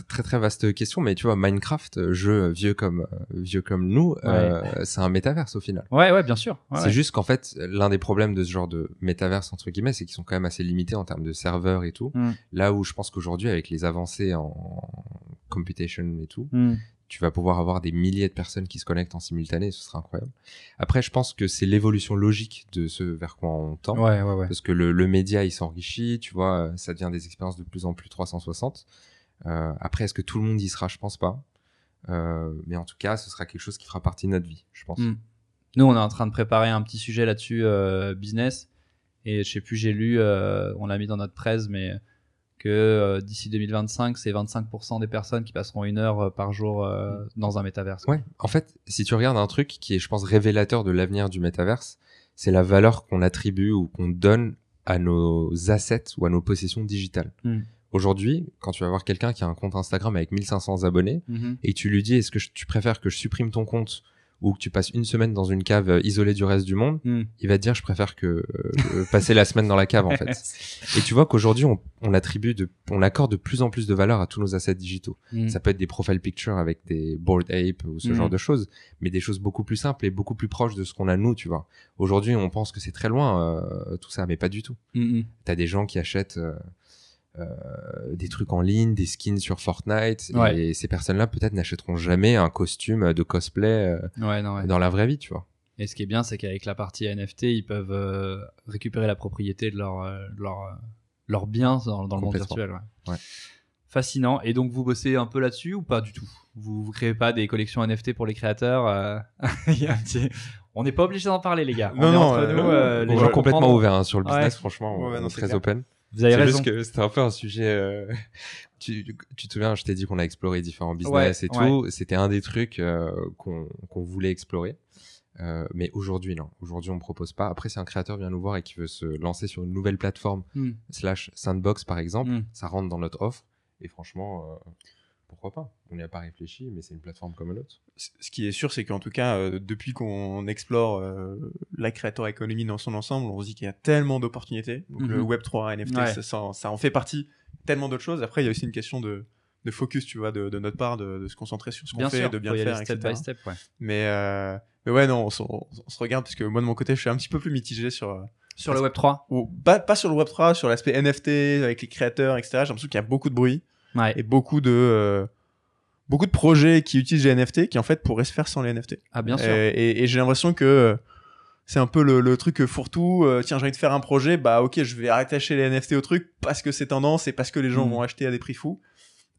très très vaste question, mais tu vois, Minecraft, euh, jeu vieux comme euh, vieux comme nous, euh, c'est un métaverse au final.
ouais ouais bien sûr Ouais,
c'est
ouais.
juste qu'en fait, l'un des problèmes de ce genre de métaverse entre guillemets, c'est qu'ils sont quand même assez limités en termes de serveurs et tout.
Mm.
Là où je pense qu'aujourd'hui, avec les avancées en computation et tout,
Hmm.
Tu vas pouvoir avoir des milliers de personnes qui se connectent en simultané, ce sera incroyable. Après, je pense que c'est l'évolution logique de ce vers quoi on tend.
ouais ouais ouais
Parce que le, le média, il s'enrichit, tu vois, euh, ça devient des expériences de plus en plus 360. Euh, après, est-ce que tout le monde y sera? Je pense pas. Euh, mais en tout cas, ce sera quelque chose qui fera partie de notre vie, je pense.
Mm. Nous, on est en train de préparer un petit sujet là-dessus, euh, business. Et je sais plus, j'ai lu, on l'a mis dans notre presse, mais que euh, d'ici 2025, c'est 25% des personnes qui passeront une heure euh, par jour euh, dans un métaverse.
Ouais, en fait, si tu regardes un truc qui est, je pense, révélateur de l'avenir du métaverse, c'est la valeur qu'on attribue ou qu'on donne à nos assets ou à nos possessions digitales.
Mm.
Aujourd'hui, quand tu vas voir quelqu'un qui a un compte Instagram avec 1500 abonnés
Mhm.
et tu lui dis est-ce que je- tu préfères que je supprime ton compte ou que tu passes une semaine dans une cave euh, isolée du reste du monde,
Mm.
il va te dire je préfère que euh, passer la semaine dans la cave en fait. Et tu vois qu'aujourd'hui on, on attribue de, on accorde de plus en plus de valeur à tous nos assets digitaux.
Mm.
Ça peut être des profile pictures avec des board ape ou ce
Mm.
genre de choses, mais des choses beaucoup plus simples et beaucoup plus proches de ce qu'on a nous, tu vois. Aujourd'hui, on pense que c'est très loin euh, tout ça, mais pas du tout. T'as des gens qui achètent euh, des trucs en ligne, des skins sur Fortnite,
Ouais.
et ces personnes-là peut-être n'achèteront jamais un costume de cosplay euh,
Ouais, non, ouais.
dans la vraie vie, tu vois.
Et ce qui est bien, c'est qu'avec la partie NFT, ils peuvent euh, récupérer la propriété de leur, euh, de leur, euh, leur bien dans, dans le monde virtuel. Ouais.
Ouais.
Fascinant. Et donc, vous bossez un peu là-dessus ou pas du tout? Vous, vous créez pas des collections NFT pour les créateurs euh, On n'est pas obligé d'en parler, les gars. On
Non,
est
non,
entre
euh,
nous. euh, les
On
gens
est complètement
comprendront.
ouvert hein, sur le business,
Ouais.
franchement,
Ouais,
on
non,
est
c'est
très
clair.
open.
Vous avez
C'est
raison.
juste que c'était un peu un sujet. euh, tu, tu te souviens, je t'ai dit qu'on a exploré différents business
Ouais,
et tout. C'était un des trucs euh, qu'on voulait explorer. Euh, mais aujourd'hui, non. Aujourd'hui, on propose pas. Après, si un créateur vient nous voir et qui veut se lancer sur une nouvelle plateforme,
Hmm.
slash sandbox par exemple,
Mm.
ça rentre dans notre offre. Et franchement, euh, pourquoi pas? On n'y a pas réfléchi, mais c'est une plateforme comme une autre.
Ce qui est sûr, c'est qu'en tout cas, euh, depuis qu'on explore euh, la creator economy dans son ensemble, on se dit qu'il y a tellement d'opportunités. Donc le
Mhm.
Web 3, NFT,
Ouais.
ça, ça, ça en fait partie. Tellement d'autres choses. Après, il y a aussi une question de, de focus, tu vois, de, de notre part, de, de se concentrer sur ce qu'on fait,
sûr,
de bien
faut y
le
aller
faire,
step
etc.
by step, ouais.
Mais, euh, mais ouais, non, on, se- on- on se regarde parce que moi de mon côté, je suis un petit peu plus mitigé sur.
Sur le Web 3.
ou pas, pas sur le Web3, sur l'aspect NFT avec les créateurs, etc. J'ai l'impression qu'il y a beaucoup de bruit
Ouais.
et beaucoup de euh, beaucoup de projets qui utilisent les NFT qui en fait pourraient se faire sans les NFT.
Ah, bien sûr.
Et, et- et j'ai l'impression que euh, c'est un peu le, le truc fourre-tout. euh, tiens, j'ai envie de faire un projet, bah ok, je vais attacher les NFT au truc parce que c'est tendance et parce que les gens
Mm.
vont acheter à des prix fous.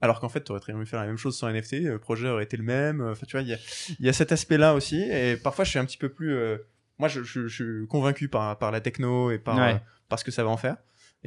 Alors qu'en fait, tu aurais très bien pu faire la même chose sans NFT, le projet aurait été le même. Enfin, tu vois, il y a, il y a cet aspect-là aussi. Et parfois, je suis un petit peu plus. euh, moi, je, je- je suis convaincu par, par la techno et par,
Ouais.
euh, par ce que ça va en faire.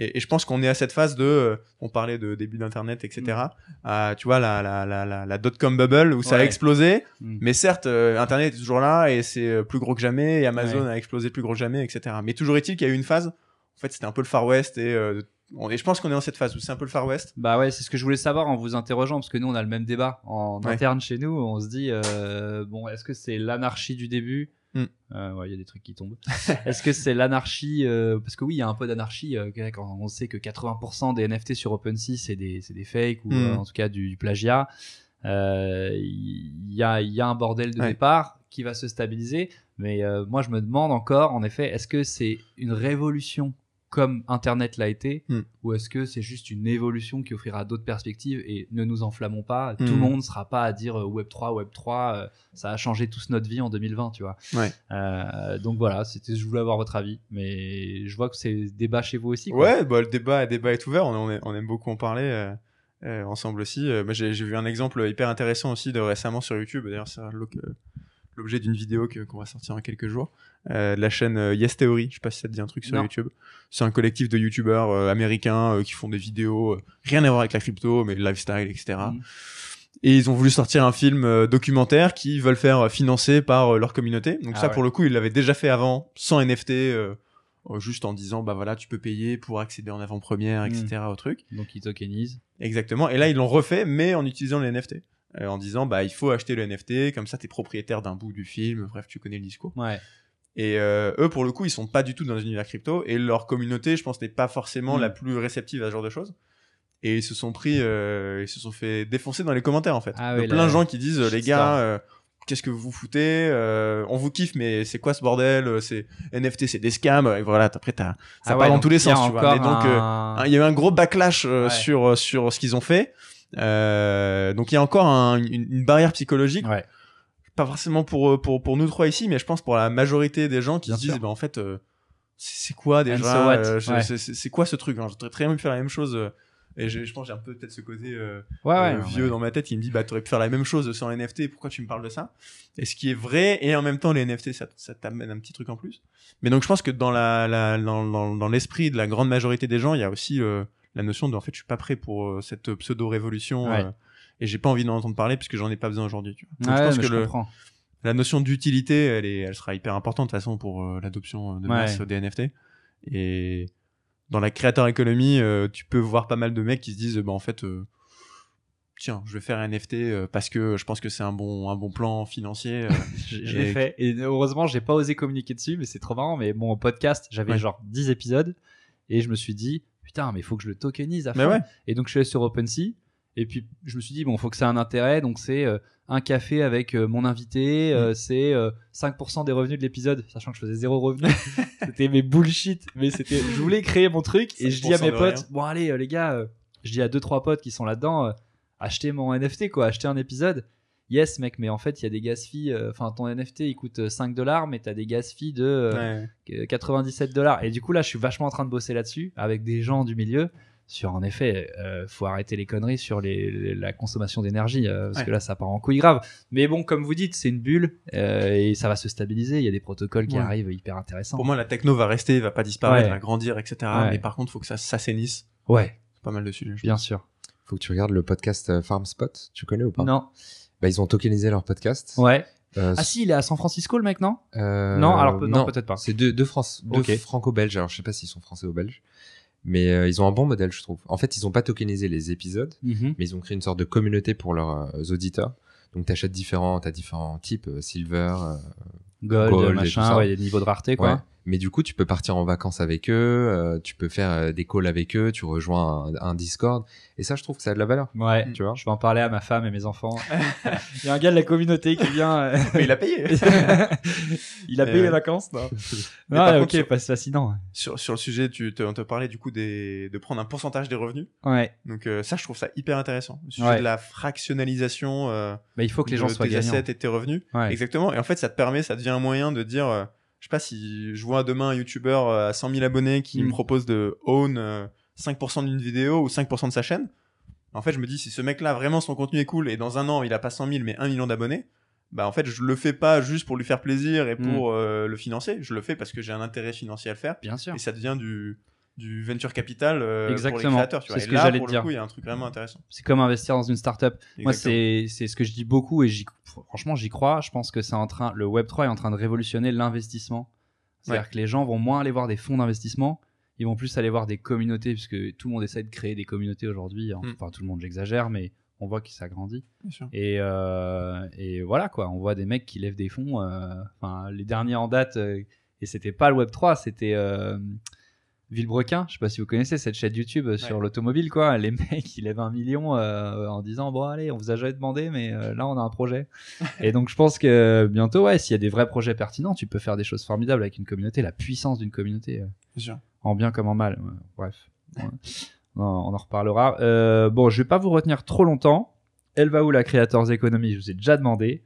Et, et je pense qu'on est à cette phase de. euh, on parlait de début d'Internet, etc. à, tu vois, la, la, la, la, la dot-com bubble où ça a explosé.
Mm.
Mais certes, euh, Internet est toujours là et c'est euh, plus gros que jamais. Et Amazon
Ouais.
a explosé plus gros que jamais, etc. Mais toujours est-il qu'il y a eu une phase. En fait, c'était un peu le Far West et, euh, je pense qu'on est dans cette phase où c'est un peu le Far West.
Bah ouais, c'est ce que je voulais savoir en vous interrogeant, parce que nous, on a le même débat en
Ouais.
interne chez nous. On se dit, euh, bon, est-ce que c'est l'anarchie du début
Mm.
Euh, Ouais, il y a des trucs qui tombent. est-ce que c'est l'anarchie euh, Parce que oui, il y a un peu d'anarchie euh, quand on sait que 80% des NFT sur OpenSea, c'est des, des fakes ou
Mm.
en tout cas du, du plagiat. Il y, a, y a un bordel de
Ouais.
départ qui va se stabiliser. Mais moi, je me demande encore, en effet, est-ce que c'est une révolution comme Internet l'a été,
Hmm.
ou est-ce que c'est juste une évolution qui offrira d'autres perspectives et ne nous enflammons pas, tout
Hmm.
le monde ne sera pas à dire euh, Web 3, Web 3, euh, ça a changé tous notre vie en 2020, tu vois.
Ouais.
Euh, donc voilà, c'était, je voulais avoir votre avis, mais je vois que c'est débat chez vous aussi. quoi.
Ouais, bah, le débat, le débat est ouvert. On, on, aime- beaucoup en parler euh, ensemble aussi. Moi, j'ai vu un exemple hyper intéressant aussi de récemment sur YouTube. D'ailleurs, c'est l'oc- euh, l'objet d'une vidéo qu'on va sortir en quelques jours. Euh, de la chaîne euh, Yes Theory. Je sais pas si ça te dit un truc sur
Non.
YouTube. C'est un collectif de YouTubeurs euh, américains euh, qui font des vidéos rien à voir avec la crypto, mais le lifestyle, etc.
Mhm.
Et ils ont voulu sortir un film documentaire qu'ils veulent faire financer par leur communauté. Donc
Ah
ça,
ouais.
pour le coup, ils l'avaient déjà fait avant, sans NFT, juste en disant, bah voilà, tu peux payer pour accéder en avant-première, etc. au truc.
Donc ils tokenisent.
Exactement. Et là, ils l'ont refait, mais en utilisant les NFT. Euh, en disant, bah il faut acheter le NFT, comme ça, t'es propriétaire d'un bout du film. Bref, tu connais le discours.
Ouais.
Et euh, eux, pour le coup, ils sont pas du tout dans l'univers crypto. Et leur communauté, je pense, n'est pas forcément
Mm.
la plus réceptive à ce genre de choses. Et ils se sont pris, euh, ils se sont fait défoncer dans les commentaires, en fait.
Ah oui,
plein de gens qui disent, les gars, euh, qu'est-ce que vous foutez Euh, On vous kiffe, mais c'est quoi ce bordel Euh, C'est NFT, c'est des scams. Et voilà, après, t'as, ça
Ah ouais,
part dans tous les sens, tu vois. Mais donc,
un-
Hein, Il y a eu un gros backlash euh,
Ouais.
sur sur ce qu'ils ont fait. Euh, donc il y a encore un- une, une barrière psychologique,
Ouais.
pas forcément pour euh, pour pour nous trois ici, mais je pense pour la majorité des gens qui
Bien
se disent,
sûr.
bah, en fait, euh, c'est quoi déjà
so
euh,
Ouais.
c'est- quoi ce truc? Hein Je voudrais très bien faire la même chose. et je, je pense j'ai un peu peut-être ce côté euh,
Ouais,
vieux dans ma tête qui me dit bah t'aurais pu faire la même chose sans NFT pourquoi tu me parles de ça? Et ce qui est vrai et en même temps les NFT ça, ça t'amène un petit truc en plus mais donc je pense que dans la, la dans, dans, dans l'esprit de la grande majorité des gens il y a aussi euh, la notion de en fait je suis pas prêt pour euh, cette pseudo révolution
Ouais.
et j'ai pas envie d'en entendre parler puisque j'en ai pas besoin aujourd'hui. Donc, je pense
mais
que
je
le,
comprends.
la notion d'utilité elle est elle sera hyper importante de toute façon pour euh, l'adoption de masse des NFT et dans la créateur économie, euh, tu peux voir pas mal de mecs qui se disent, bah en fait, euh, tiens, je vais faire un NFT euh, parce que je pense que c'est un bon, un bon plan financier. euh.
Je, l'ai fait et heureusement j'ai pas osé communiquer dessus mais c'est trop marrant mais mon podcast j'avais
Ouais.
genre 10 épisodes et je me suis dit putain mais il faut que je le tokenise à fond
ouais.
et donc je suis allé sur OpenSea et puis je me suis dit bon faut que ça ait un intérêt donc c'est euh, un café avec euh, mon invité
Mm.
euh, c'est euh, 5% des revenus de l'épisode sachant que je faisais zéro revenu c'était mes bullshit mais c'était je voulais créer mon truc et je dis à
5%
mes potes bon allez les gars je dis à deux trois potes qui sont là-dedans achetez mon NFT quoi achetez un épisode Yes, mec, mais en fait, il y a des gas fees. euh, Enfin, ton NFT, il coûte euh, 5 dollars, mais t'as des gas fees de euh,
Ouais.
97 dollars. Et du coup, là, je suis vachement en train de bosser là-dessus avec des gens du milieu. Sur, en effet, euh, faut arrêter les conneries sur les, les- la consommation d'énergie, euh, parce
Ouais.
que là, ça part en couille grave. Mais bon, comme vous dites, c'est une bulle euh, et ça va se stabiliser. Il y a des protocoles qui
Ouais.
arrivent hyper intéressants.
Pour moi, la techno va rester, va pas disparaître,
Ouais.
va grandir, etc.
Ouais.
Mais par contre, faut que ça s'assainisse.
Ouais,
C'est pas mal de sujets. je
bien
pense.
sûr.
Faut que tu regardes le podcast euh, Farm Spot. Tu connais ou pas?
Non.
Bah, ils ont tokenisé leur podcast.
Ouais.
Euh,
Ah si, il est à San Francisco, le mec, non
euh,
Non, alors peut- non, peut-être pas.
C'est deux, deux, France, deux franco-belges. Alors, je sais pas s'ils sont français ou belges. Mais euh, ils ont un bon modèle, je trouve. En fait, ils ont pas tokenisé les épisodes,
Mhm.
mais ils ont créé une sorte de communauté pour leurs euh, auditeurs. Donc, tu achètes différents, t'as différents types, euh, silver, euh,
Gold,
Gold
machin, ouais, il y a des niveaux de rareté, quoi.
ouais. Mais du coup, tu peux partir en vacances avec eux, euh, tu peux faire euh, des calls avec eux, tu rejoins un, un Discord. Et ça, je trouve que ça a de la valeur.
Ouais,
Tu vois
je vais en parler à ma femme et mes enfants. Il y a un gars de la communauté qui vient. euh,
Mais il a payé.
il a payé
Euh,
les vacances, non Non,
par
ok,
contre,
pas fascinant.
sur, sur le sujet, tu te, on te parlait du coup des, de prendre un pourcentage des revenus.
Ouais,
Donc euh, ça, je trouve ça hyper intéressant. Le sujet
Ouais.
de la fractionnalisation euh,
bah, il faut que les
de
gens soient
tes
gagnants.
assets et tes revenus.
Ouais.
Exactement. Et en fait, ça te permet, ça devient un moyen de dire, euh, je sais pas si je vois demain un YouTuber euh, à 100 000 abonnés qui
Mm.
me propose de own euh, 5% d'une vidéo ou 5% de sa chaîne. En fait, je me dis, si ce mec-là, vraiment, son contenu est cool et dans un an, il a pas 100 000 mais 1 million d'abonnés, bah en fait, je le fais pas juste pour lui faire plaisir et
Mm.
pour euh, le financer. Je le fais parce que j'ai un intérêt financier à le faire
Bien sûr.
et ça devient du du venture capital euh, pour les
Exactement.
créateurs. Tu vois.
C'est ce
Et
que j'allais dire.
il y a un truc vraiment intéressant.
C'est comme investir dans une startup. Moi,
Exactement.
c'est c'est ce que je dis beaucoup et franchement j'y crois. Je pense que c'est en train le Web 3 est en train de révolutionner l'investissement. C'est-à-dire que les gens vont moins aller voir des fonds d'investissement, ils vont plus aller voir des communautés puisque tout le monde essaie de créer des communautés aujourd'hui.
Mm.
Enfin tout le monde, j'exagère, mais on voit que ça grandit.
Bien sûr.
Et, euh, et voilà quoi, on voit des mecs qui lèvent des fonds. euh, Enfin les derniers en date euh, et c'était pas le Web 3, c'était euh, Villebrequin. Je sais pas si vous connaissez cette chaîne YouTube euh, sur l'automobile quoi. Les mecs ils lèvent un million euh, en disant bon allez on vous a jamais demandé mais euh, là on a un projet. et donc je pense que bientôt ouais s'il y a des vrais projets pertinents tu peux faire des choses formidables avec une communauté. La puissance d'une communauté. euh,
Bien sûr.
en bien comme en mal. ouais. Bref, Ouais. on on en reparlera. Euh, bon, je vais pas vous retenir trop longtemps. Elle va où la Creators Economy Je vous ai déjà demandé.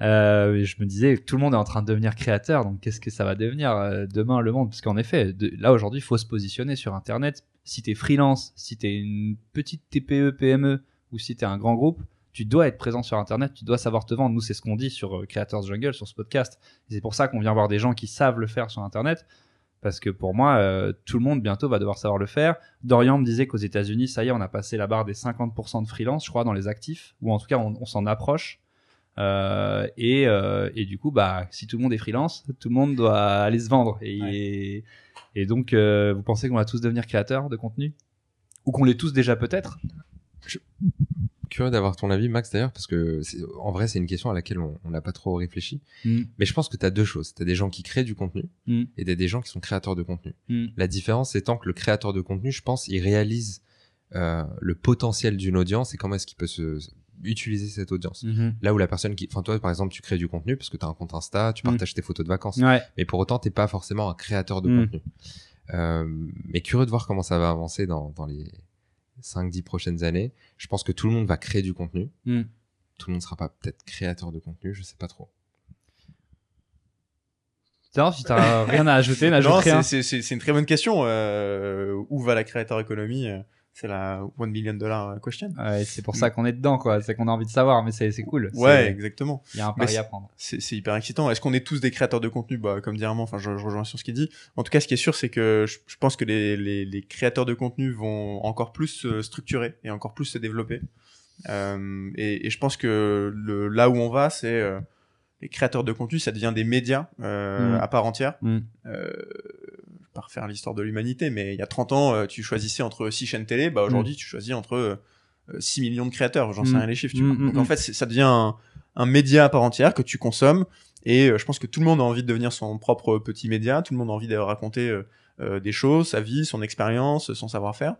Euh, je me disais, tout le monde est en train de devenir créateur, donc qu'est-ce que ça va devenir euh, demain le monde? Parce qu'en effet, là aujourd'hui, il faut se positionner sur Internet. Si t'es freelance, si t'es une petite TPE, PME, ou si t'es un grand groupe, tu dois être présent sur Internet, tu dois savoir te vendre. Nous, c'est ce qu'on dit sur euh, Creators Jungle, sur ce podcast. C'est pour ça qu'on vient voir des gens qui savent le faire sur Internet. Parce que pour moi, euh, tout le monde bientôt va devoir savoir le faire. Dorian me disait qu'aux États-Unis, ça y est, on a passé la barre des 50% de freelance, je crois, dans les actifs, ou en tout cas, on, on s'en approche. Euh, et, euh, et du coup, bah, si tout le monde est freelance, tout le monde doit aller se vendre. Et, et donc, euh, vous pensez qu'on va tous devenir créateurs de contenu? Ou qu'on l'est tous déjà peut-être?
Curieux d'avoir ton avis, Max, d'ailleurs, parce que en vrai, c'est une question à laquelle on n'a pas trop réfléchi.
Mm.
Mais je pense que tu as deux choses. Tu as des gens qui créent du contenu
Mm.
et t'as des gens qui sont créateurs de contenu.
Mm.
La différence étant que le créateur de contenu, je pense, il réalise euh, le potentiel d'une audience et comment est-ce qu'il peut se, se- utiliser cette audience.
Mhm.
Là où la personne qui, enfin toi par exemple, tu crées du contenu parce que tu as un compte Insta, tu partages tes photos de vacances,
Ouais.
mais pour autant t'es pas forcément un créateur de contenu. Euh, mais curieux de voir comment ça va avancer dans, dans les 5-10 prochaines années. Je pense que tout le monde va créer du contenu.
Mm.
Tout le monde sera pas peut-être créateur de contenu, je sais pas trop.
Vrai, si t'as rien à ajouter, n'ajoute
Non,
rien.
c'est- c'est c'est- c'est une très bonne question. Euh, où va la créateur économie euh, C'est la one million dollar question.
Ouais, c'est pour ça qu'on est dedans, quoi. C'est qu'on a envie de savoir, mais c'est cool.
Ouais, exactement.
Il y a un pari à prendre.
C'est hyper excitant. Est-ce qu'on est tous des créateurs de contenu? Bah, Comme dit Armand, enfin, je, je rejoins sur ce qu'il dit. En tout cas, ce qui est sûr, c'est que je, je pense que les, les, les créateurs de contenu vont encore plus se structurer et encore plus se développer. Euh, et, et je pense que le, là où on va, c'est euh, les créateurs de contenu, ça devient des médias euh,
Mm.
à part entière.
Mm.
Euh, pas refaire l'histoire de l'humanité, mais il y a 30 ans, euh, tu choisissais entre 6 chaînes télé. Bah, aujourd'hui, tu choisis entre euh, 6 millions de créateurs. J'en sais
Mm.
rien les chiffres. Tu
Mm,
vois.
mm,
Donc
mm.
en fait, ça devient un, un média à part entière que tu consommes. Et euh, je pense que tout le monde a envie de devenir son propre petit média. Tout le monde a envie de raconter euh, euh, des choses, sa vie, son expérience, son savoir-faire.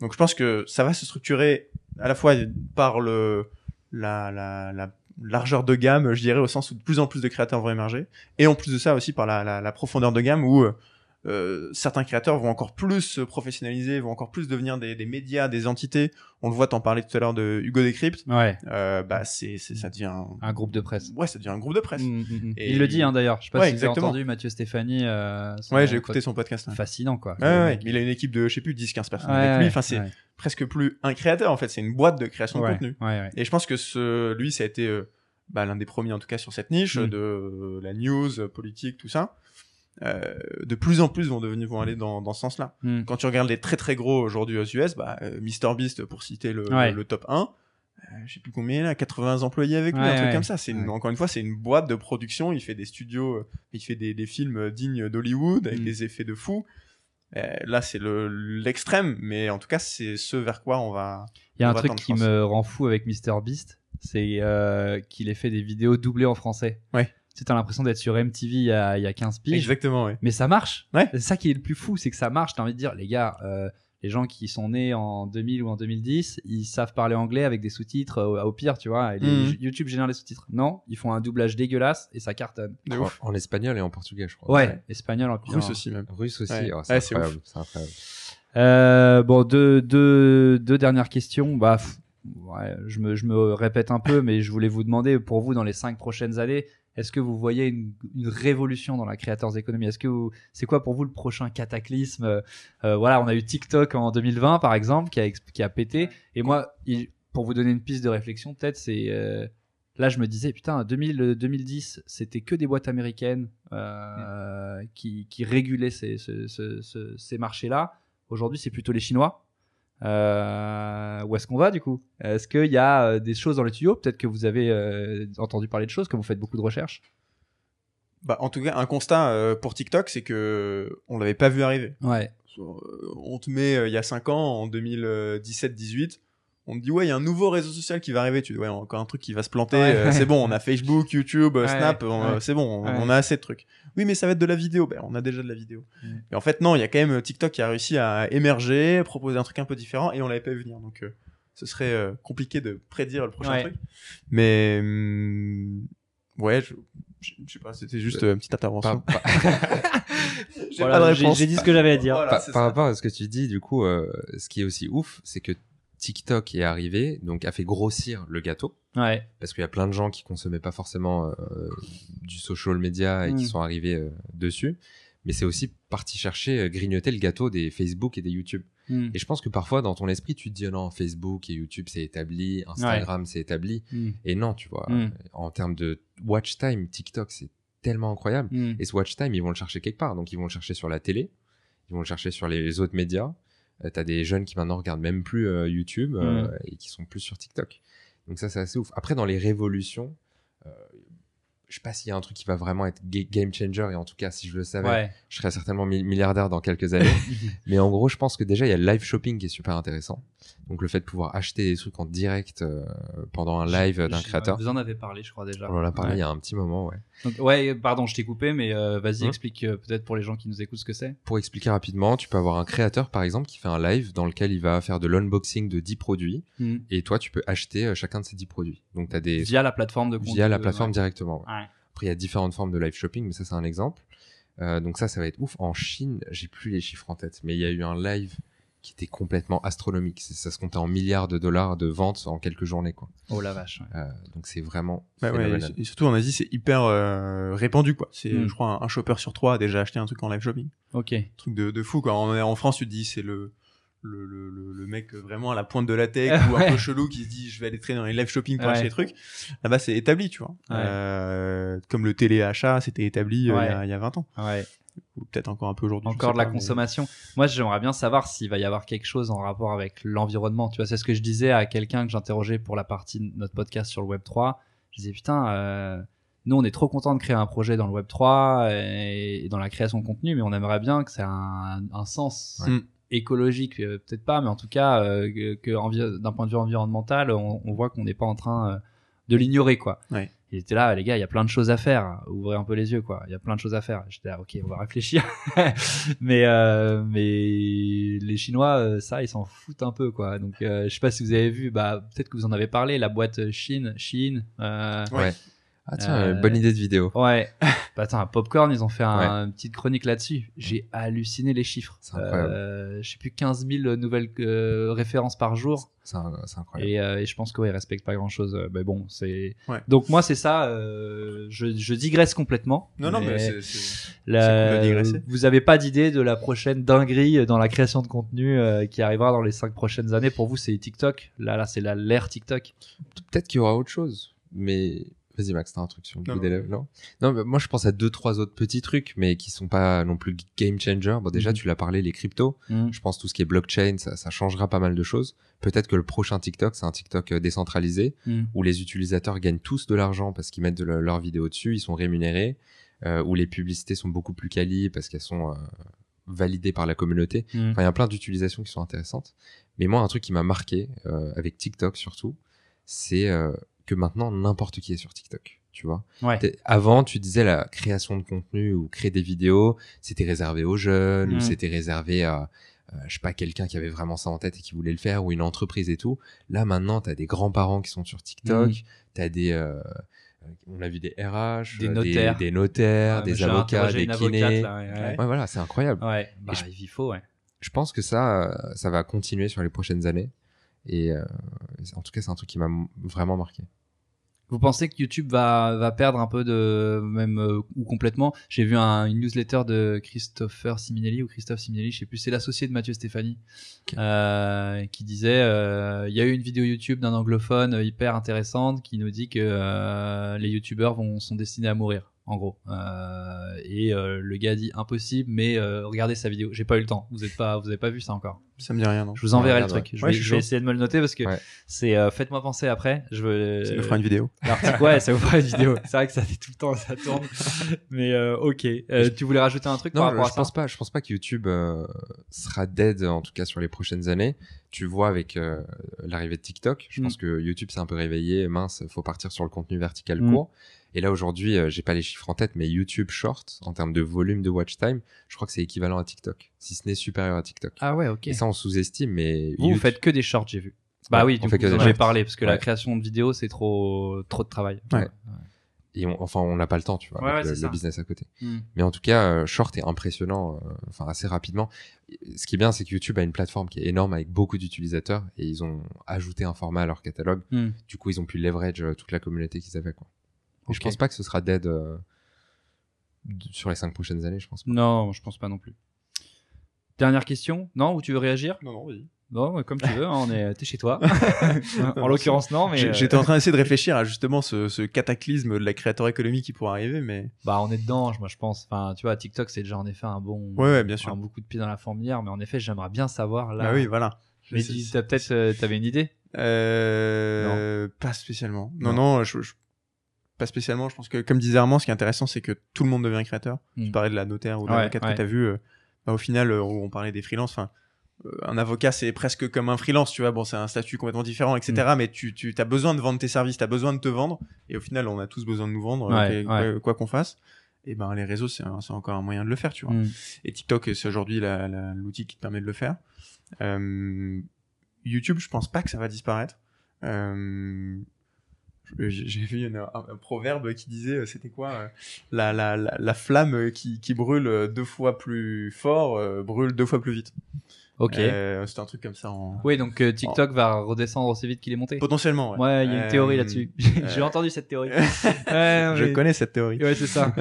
Donc je pense que ça va se structurer à la fois par le, la, la, la largeur de gamme, je dirais, au sens où de plus en plus de créateurs vont émerger. Et en plus de ça aussi par la, la, la profondeur de gamme où euh, certains créateurs vont encore plus se professionnaliser, vont encore plus devenir des, des médias, des entités. On le voit, t'en parlais tout à l'heure de Hugo Decrypt.
Ouais,
Euh, bah c'est, c'est, ça devient, un-
groupe de presse.
ouais, ça devient un groupe de presse.
Mm, mm, mm.
Et-
Il le dit hein, d'ailleurs. Je sais pas
Ouais,
si vous avez
exactement.
entendu Mathieu Stéphanie. euh,
Ouais, j'ai écouté son podcast.
Fascinant quoi.
Ouais, ouais, ouais. Il a une équipe de, je sais plus, 10-15 personnes
Ouais,
avec lui. Enfin, c'est presque plus un créateur, en fait. C'est une boîte de création de contenu.
ouais, ouais.
Et je pense que ce, lui, ça a été euh, bah, l'un des premiers, en tout cas, sur cette niche de la news, politique, tout ça. Euh, de plus en plus vont devenir, vont aller dans, dans ce sens-là.
Mm.
Quand tu regardes les très très gros aujourd'hui aux US, bah, euh, MrBeast, pour citer le,
Ouais.
le top 1, euh, je sais plus combien il a, 80 employés avec lui,
Ouais,
un truc
ouais.
comme ça. C'est une- encore une fois, c'est une boîte de production. Il fait des studios, euh, il fait des, des films dignes d'Hollywood avec
Mm.
des effets de fou. Là, c'est le l'extrême, mais en tout cas, c'est ce vers quoi on va.
Il y a un truc qui me rend fou avec MrBeast, c'est euh, qu'il ait fait des vidéos doublées en français.
Ouais.
Tu as l'impression d'être sur MTV il y a, il y a 15 piges.
Exactement, ouais.
Mais ça marche.
Ouais.
C'est ça qui est le plus fou, c'est que ça marche. T'as envie de dire, les gars, euh, les gens qui sont nés en 2000 ou en 2010, ils savent parler anglais avec des sous-titres euh, au pire, tu vois. Et les-
Mhm.
YouTube génère les sous-titres. Non, ils font un doublage dégueulasse et ça cartonne.
De
En,
ouf.
en espagnol et en portugais, je crois.
Ouais,
Ouais.
espagnol, en
Russe aussi, même.
Russe aussi,
Ouais.
oh, c'est
Ouais, c'est
incroyable. C'est incroyable.
Euh, bon, deux, deux, deux dernières questions. Bah, pff, ouais, je, me, je me répète un peu, mais je voulais vous demander, pour vous, dans les cinq prochaines années, est-ce que vous voyez une, une révolution dans la creators economy Est-ce que c'est quoi pour vous le prochain cataclysme? Euh, euh, Voilà, on a eu TikTok en 2020, par exemple, qui a, exp- qui a pété. Et moi, il- pour vous donner une piste de réflexion, peut-être, c'est euh, là, je me disais, putain, 2000, euh, 2010, c'était que des boîtes américaines euh, qui, qui régulaient ces, ce- ce- ce- ces marchés-là. Aujourd'hui, c'est plutôt les Chinois. Euh, où est-ce qu'on va du coup? Est-ce qu'il y a euh, des choses dans les tuyaux? Peut-être que vous avez euh, entendu parler de choses, que vous faites beaucoup de recherches?
Bah, en tout cas, un constat euh, pour TikTok, c'est que on l'avait pas vu arriver.
Ouais.
On te met il y a 5 ans, en 2017-18, on te dit ouais, il y a un nouveau réseau social qui va arriver. Tu dis ouais, encore un truc qui va se planter.
Ouais.
euh, c'est bon, on a Facebook, YouTube,
Ouais,
Snap, euh, c'est bon, on,
Ouais.
on a assez de trucs. Oui, mais ça va être de la vidéo. Ben, on a déjà de la vidéo.
Mm.
Et en fait, non, il y a quand même euh, TikTok qui a réussi à émerger, proposer un truc un peu différent, et on l'avait pas vu venir. Donc, euh, ce serait euh, compliqué de prédire le prochain
Ouais.
truc. Mais hum, ouais, je, je, je sais pas, c'était juste euh, une petite intervention. J'ai
Voilà,
pas
j'ai dit ce que j'avais à dire.
Voilà,
par- rapport à ce que tu dis, du coup, euh, ce qui est aussi ouf, c'est que TikTok est arrivé, donc a fait grossir le gâteau.
Ouais.
parce qu'il y a plein de gens qui consommaient pas forcément euh, du social media et qui
Mm.
sont arrivés euh, dessus. Mais c'est aussi parti chercher, euh, grignoter le gâteau des Facebook et des YouTube.
Hmm.
Et je pense que parfois, dans ton esprit, tu te dis, oh non, Facebook et YouTube, c'est établi, Instagram, c'est établi.
Hmm.
Et non, tu vois,
Mm.
en termes de watch time, TikTok, c'est tellement incroyable. Et ce watch time, ils vont le chercher quelque part. Donc, ils vont le chercher sur la télé, ils vont le chercher sur les autres médias. Euh, T'as des jeunes qui maintenant regardent même plus euh, YouTube euh,
Mm.
et qui sont plus sur TikTok. Donc ça, c'est assez ouf. Après, dans les révolutions, je sais pas s'il y a un truc qui va vraiment être ga- game changer. Et en tout cas, si je le savais,
Ouais.
je serais certainement mi- milliardaire dans quelques années. Mais en gros, je pense que déjà, il y a le live shopping qui est super intéressant. Donc le fait de pouvoir acheter des trucs en direct euh, pendant un live d'un créateur.
Vous en avez parlé, je crois déjà.
On en a parlé
Ouais.
il y a un petit moment, ouais.
Donc, ouais, pardon, je t'ai coupé, mais euh, vas-y,
Hein
explique euh, peut-être pour les gens qui nous écoutent ce que c'est.
Pour expliquer rapidement, tu peux avoir un créateur, par exemple, qui fait un live dans lequel il va faire de l'unboxing de 10 produits.
Hmm.
Et toi, tu peux acheter chacun de ces 10 produits. Donc, tu as des...
Via la plateforme de
via la plateforme
ouais.
directement. ouais. Après, il y a différentes formes de live shopping, mais ça, c'est un exemple. Euh, donc ça, ça va être ouf. En Chine, j'ai plus les chiffres en tête, mais il y a eu un live qui était complètement astronomique. Ça se comptait en milliards de dollars de ventes en quelques journées, quoi.
Oh la vache. ouais.
Euh, donc c'est vraiment
Bah ouais, et surtout en Asie, c'est hyper euh, répandu, quoi. C'est,
Mm.
je crois, un, un shopper sur trois a déjà acheté un truc en live shopping.
Ok.
truc de, de fou, quoi. En, en France, tu te dis, c'est le, le, le, le, le mec vraiment à la pointe de la tech
Euh,
ou un
ouais.
peu chelou qui se dit, je vais aller traîner dans les live shopping pour
Ouais.
acheter des trucs. Là-bas, c'est établi, tu vois.
Ouais.
Euh, comme le téléachat, c'était établi euh, il y a- il y, a 20 ans.
Ouais.
Ou peut-être encore un peu aujourd'hui.
Encore de la
pas, mais-
consommation. Moi, j'aimerais bien savoir s'il va y avoir quelque chose en rapport avec l'environnement. Tu vois, c'est ce que je disais à quelqu'un que j'interrogeais pour la partie de notre podcast sur le Web 3. Je disais, putain, euh, nous, on est trop content de créer un projet dans le Web 3 et, et dans la création de contenu, mais on aimerait bien que ça ait un, un sens
Ouais.
Écologique, euh, peut-être pas, mais en tout cas, euh, que, que d'un point de vue environnemental, on, on voit qu'on n'est pas en train euh, de l'ignorer, quoi.
Ouais.
Il était là, les gars, il y a plein de choses à faire. Ouvrez un peu les yeux, quoi. Il y a plein de choses à faire. J'étais là, ok, on va réfléchir. mais euh, mais les Chinois, ça, ils s'en foutent un peu, quoi. Donc, euh, je sais pas si vous avez vu, bah peut-être que vous en avez parlé, la boîte Chine, Chine. Euh,
Ouais. Ah tiens,
Euh,
bonne idée de vidéo.
Ouais. bah attends, Popcorn, ils ont fait un, une petite chronique là-dessus. J'ai halluciné les chiffres.
C'est incroyable.
Euh, je sais plus 15 000 nouvelles euh, références par jour.
C'est incroyable.
Et, euh, et je pense qu'ils respectent pas grand-chose. Euh, Mais bon, c'est.
Ouais.
Donc moi, c'est ça. euh, je, je digresse complètement.
Non, non, mais c'est, c'est-
la-
cool
vous avez pas d'idée de la prochaine dinguerie dans la création de contenu euh, qui arrivera dans les cinq prochaines années Pour vous, c'est TikTok. Là, là, c'est la l'ère TikTok.
Peut-être qu'il y aura autre chose, mais vas-y Max, t'as un truc sur le
Non,
bout
non.
des lèvres, non? Non, mais moi je pense à deux trois autres petits trucs, mais qui sont pas non plus game changer. Bon déjà
Mhm.
tu l'as parlé les cryptos.
Mm.
Je pense tout ce qui est blockchain, ça, ça changera pas mal de choses. Peut-être que le prochain TikTok, c'est un TikTok euh, décentralisé
Mm.
où les utilisateurs gagnent tous de l'argent parce qu'ils mettent de le- leurs vidéos dessus, ils sont rémunérés, euh, où les publicités sont beaucoup plus qualies parce qu'elles sont euh, validées par la communauté.
Mm.
Enfin, il y a plein d'utilisations qui sont intéressantes. Mais moi, un truc qui m'a marqué, euh, avec TikTok surtout, c'est euh, que maintenant, n'importe qui est sur TikTok. tu vois.
Ouais.
Avant, tu disais la création de contenu ou créer des vidéos, c'était réservé aux jeunes, ou c'était réservé à, euh, je sais pas, quelqu'un qui avait vraiment ça en tête et qui voulait le faire, ou une entreprise et tout. Là, maintenant, t'as des grands-parents qui sont sur TikTok,
Mhm.
t'as des, euh, on a vu des RH,
Des
euh,
notaires.
des, notaires,
Ouais,
des
j'ai
avocats, des kinés.
là, ouais, ouais.
Ouais, voilà, c'est incroyable.
Ouais, bah,
je-
il faut, ouais.
Je pense que ça, euh, ça va continuer sur les prochaines années. Et euh, en tout cas, c'est un truc qui m'a vraiment marqué.
Vous pensez que YouTube va, va perdre un peu de même euh, ou complètement? J'ai vu un, une newsletter de Christopher Siminelli ou Christophe Siminelli, je sais plus, c'est l'associé de Mathieu Stéphanie, euh, qui disait euh, il y a eu une vidéo YouTube d'un anglophone hyper intéressante qui nous dit que euh, les YouTubeurs vont sont destinés à mourir. En gros, Euh, et euh, le gars dit impossible, mais euh, regardez sa vidéo. J'ai pas eu le temps. Vous êtes pas, vous avez pas vu ça encore.
Ça me dit rien, non
Je vous enverrai
Ouais,
le
ouais.
truc. Je
Ouais,
vais,
je suis
je vais
chaud.
essayer de me le noter parce que
Ouais.
c'est euh, faites-moi penser après. Je veux.
Ça nous fera une vidéo.
Ouais, ça vous fera une vidéo. C'est vrai que ça fait tout le temps, ça tourne. Mais euh, ok. Euh, tu voulais rajouter un truc par
Non,
rapport
je
à ça
pense pas. Je pense pas que YouTube euh, sera dead en tout cas sur les prochaines années. Tu vois avec euh, l'arrivée de TikTok, je
Mm.
pense que YouTube s'est un peu réveillé. Mince, faut partir sur le contenu vertical
Mm.
court. Et là aujourd'hui, euh, j'ai pas les chiffres en tête, mais YouTube Short en termes de volume de watch time, je crois que c'est équivalent à TikTok, si ce n'est supérieur à TikTok.
Ah ouais, ok.
Et ça on sous-estime, mais
Vous, vous
YouTube-
faites que des shorts, j'ai vu. Bah
Ouais,
oui, du coup, vous en avez parlé parce que la création de vidéos c'est trop trop de travail.
Ouais. et on- enfin on n'a pas le temps, tu vois,
Ouais,
avec
ouais,
le, le business à côté.
Hmm.
Mais en tout cas, euh, Short est impressionnant, euh, enfin assez rapidement. Ce qui est bien, c'est que YouTube a une plateforme qui est énorme avec beaucoup d'utilisateurs et ils ont ajouté un format à leur catalogue.
Hmm.
Du coup, ils ont pu leverage euh, toute la communauté qu'ils avaient. Quoi. Je pense pas que ce sera dead euh, sur les cinq prochaines années, je pense. Pas.
Non, je pense pas non plus. Dernière question Non, ou tu veux réagir?
Non, non, vas-y.
Non, comme tu veux. hein, on est, t'es chez toi. en l'occurrence, non, mais euh,
J'étais en train d'essayer de réfléchir à justement ce, ce cataclysme de la créateur économie qui pourrait arriver, mais
bah on est dedans. Moi, je pense. Enfin, tu vois, TikTok, c'est déjà en effet un bon.
Ouais, ouais, bien sûr.
un beaucoup de pieds dans la fourmilière, mais en effet, j'aimerais bien savoir là.
bah oui, voilà.
Mais t'as peut-être, euh, t'avais une idée?
Euh, pas spécialement. Non,
Non.
non, je, je- pas spécialement. Je pense que, comme disait Armand, ce qui est intéressant, c'est que tout le monde devient créateur.
Mm.
Tu parlais de la notaire ou de
Ouais,
l'avocate
ouais.
que tu as vu. euh, bah, au final, euh, on parlait des freelances. Enfin, euh, un avocat, c'est presque comme un freelance, tu vois. Bon, c'est un statut complètement différent, etc.
Mm.
Mais tu, tu as besoin de vendre tes services, tu as besoin de te vendre. Et au final, on a tous besoin de nous vendre,
Ouais,
euh, quoi- qu'on fasse. Et ben, les réseaux, c'est encore un moyen de le faire, tu vois.
Hmm.
Et TikTok, c'est aujourd'hui l'outil qui te permet de le faire. YouTube, je pense pas que ça va disparaître. Euh, j'ai j'ai vu un, un- un proverbe qui disait, euh, c'était quoi euh, la, la, la, la flamme qui, qui brûle deux fois plus fort euh, brûle deux fois plus vite.
Ok.
Euh, c'est un truc comme ça. En...
Oui, donc euh, TikTok va redescendre aussi vite qu'il est monté.
Potentiellement, ouais.
Ouais, il y a une théorie
Euh,
là-dessus. J'ai
euh,
entendu cette théorie. Ouais,
Je
mais-
connais cette théorie.
Ouais, c'est ça.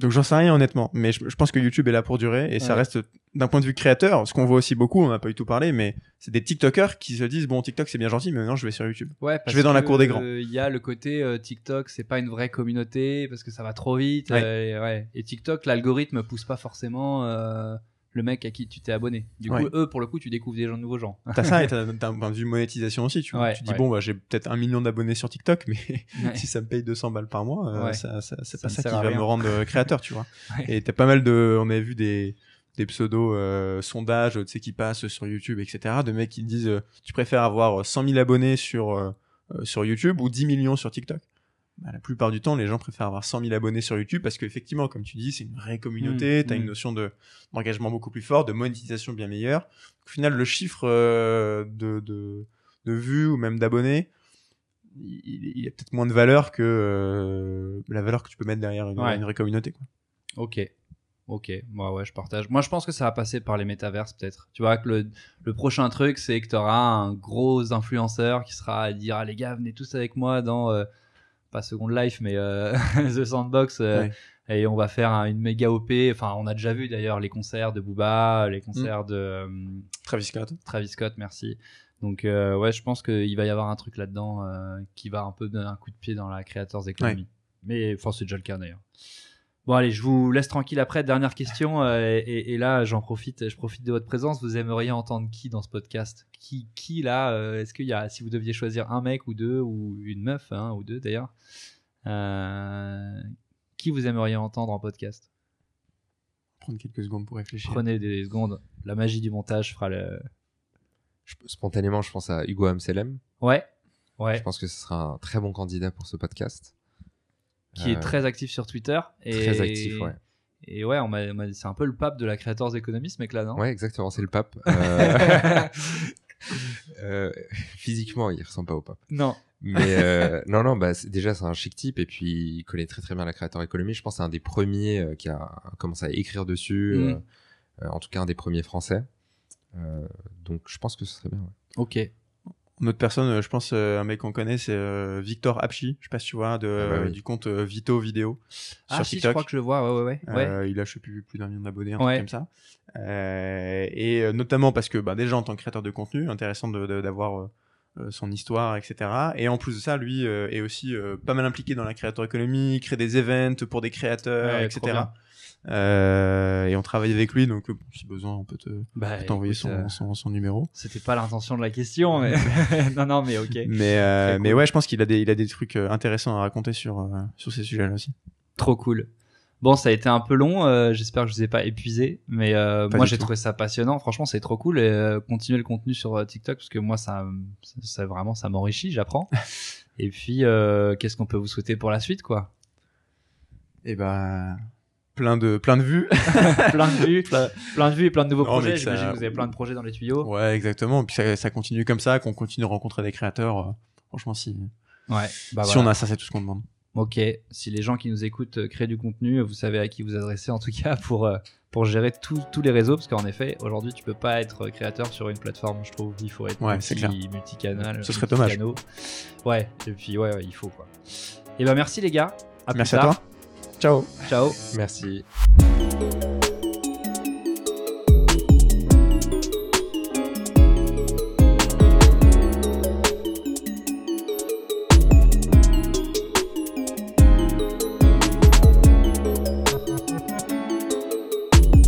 Donc j'en sais rien honnêtement, mais je, je pense que YouTube est là pour durer et ça reste d'un point de vue créateur, ce qu'on voit aussi beaucoup, on n'a pas eu tout parlé, mais c'est des TikTokers qui se disent bon TikTok c'est bien gentil, mais maintenant je vais sur YouTube.
Ouais, parce
Je vais dans la cour des grands.
euh, Il y a le côté euh, TikTok, c'est pas une vraie communauté parce que ça va trop vite.
Ouais.
euh, et, ouais. Et TikTok, l'algorithme pousse pas forcément euh, le mec à qui tu t'es abonné. Du
Ouais.
coup, eux, pour le coup, tu découvres des gens nouveaux gens.
T'as ça et t'as un point de vue monétisation aussi, tu vois.
Ouais,
tu dis
ouais.
bon bah j'ai peut-être un million d'abonnés sur TikTok, mais si ça me paye 200 balles par mois, euh,
Ouais.
ça, ça- c'est
Ça
pas ça qui va
rien.
me rendre euh, créateur, tu vois. Et t'as pas mal de, on avait vu des des pseudos euh, sondages, tu sais, qui passent sur YouTube, etc. De mecs qui disent, euh, tu préfères avoir 100 000 abonnés sur sur YouTube ou 10 millions sur TikTok? Bah, la plupart du temps, les gens préfèrent avoir 100 000 abonnés sur YouTube parce qu'effectivement, comme tu dis, c'est une vraie communauté,
Mmh,
t'as
mmh.
une notion de d'engagement beaucoup plus fort, de monétisation bien meilleure. Au final, le chiffre euh, de, de de vues ou même d'abonnés, il, il a peut-être moins de valeur que euh, la valeur que tu peux mettre derrière une,
Ouais.
une vraie communauté. Quoi.
Ok. Ok, moi ouais, je partage. Moi, je pense que ça va passer par les métaverses peut-être. Tu vois que le, le prochain truc, c'est que tu auras un gros influenceur qui sera à dire ah les gars, venez tous avec moi dans euh, pas Second Life, mais euh, The Sandbox. euh,
Ouais.
Et on va faire un- une méga OP. Enfin, on a déjà vu d'ailleurs les concerts de Booba, les concerts de euh,
Travis Scott.
Travis Scott, merci. Donc euh, ouais, je pense qu'il va y avoir un truc là-dedans euh, qui va un peu donner un coup de pied dans la Creators Economy. Mais enfin, c'est déjà le cas d'ailleurs. Bon allez, je vous laisse tranquille après. Dernière question euh, et, et là, j'en profite, je profite de votre présence. Vous aimeriez entendre qui dans ce podcast? Qui, qui là euh, Est-ce qu'il y a, si vous deviez choisir un mec ou deux ou une meuf, hein, ou deux d'ailleurs, euh, qui vous aimeriez entendre en podcast?
Prendre quelques secondes pour réfléchir.
Prenez des secondes. La magie du montage fera le.
Je- spontanément, je pense à Hugo Amselem.
Ouais, Ouais.
Je pense que ce sera un très bon candidat pour ce podcast.
Qui est
Euh,
très actif sur Twitter. Et...
Très actif, ouais.
Et ouais, on m'a, on c'est un peu le pape de la Creators Economy, ce mec-là, non?
Ouais, exactement, c'est le pape. Euh, euh, physiquement, il ressemble pas au pape.
Non.
Mais euh, non, non, bah, déjà, c'est un chic type et puis il connaît très très bien la créateur économie. Je pense que c'est un des premiers euh, qui a commencé à écrire dessus,
Mm.
en tout cas un des premiers français. Donc je pense que ce serait bien. ouais.
Ok.
Une autre personne, euh, je pense, euh, un mec qu'on connaît, c'est euh, Victor Apchi. Je sais pas si tu vois, de,
Ah bah oui.
du compte Vito Vidéo
Ah,
sur
si, je
TikTok.
crois que je le vois, ouais, ouais, ouais. ouais.
Euh, il a, je sais plus, plus d'un million d'abonnés, un
Ouais.
truc comme ça. Euh, et euh, notamment parce que, bah, déjà en tant que créateur de contenu, intéressant de- de- d'avoir euh, son histoire, etc. Et en plus de ça, lui euh, est aussi euh, pas mal impliqué dans la créateur économie, crée des events pour des créateurs,
Ouais, trop
etc. Euh, et on travaille avec lui, donc euh, si besoin, on peut te
Bah,
t'envoyer
écoute,
son,
euh,
son, son numéro.
C'était pas l'intention de la question, mais. non, non, mais ok.
Mais, euh, ouais, je pense qu'il a des, il a des trucs intéressants à raconter sur, euh, sur ces sujets-là aussi.
Trop cool. Bon, ça a été un peu long. J'espère que je vous ai pas épuisé, mais moi j'ai trouvé ça passionnant. Franchement, c'est trop cool. Et continuer le contenu sur TikTok parce que moi, ça, ça, vraiment, ça m'enrichit. J'apprends. et puis, qu'est-ce qu'on peut vous souhaiter pour la suite, quoi?
Et bah, plein de, plein de vues.
Plein de vues, plein de vues et plein de nouveaux
Non,
projets.
ça-
J'imagine que vous avez plein de projets dans les tuyaux.
Ouais, exactement. Puis ça, ça continue comme ça, qu'on continue de rencontrer des créateurs. euh, franchement, si,
Ouais. Bah,
si
voilà.
on a ça, c'est tout ce qu'on demande.
Ok, si les gens qui nous écoutent euh, créent du contenu, vous savez à qui vous adresser en tout cas pour, euh, pour gérer tous tous les réseaux, parce qu'en effet, aujourd'hui, tu peux pas être créateur sur une plateforme, je trouve. Il faut être
Ouais,
multi, multicanal.
Ce serait dommage.
Ouais, et puis ouais, ouais, il faut quoi. Et ben merci les gars. À plus
Merci à toi. Ciao.
Ciao.
Merci.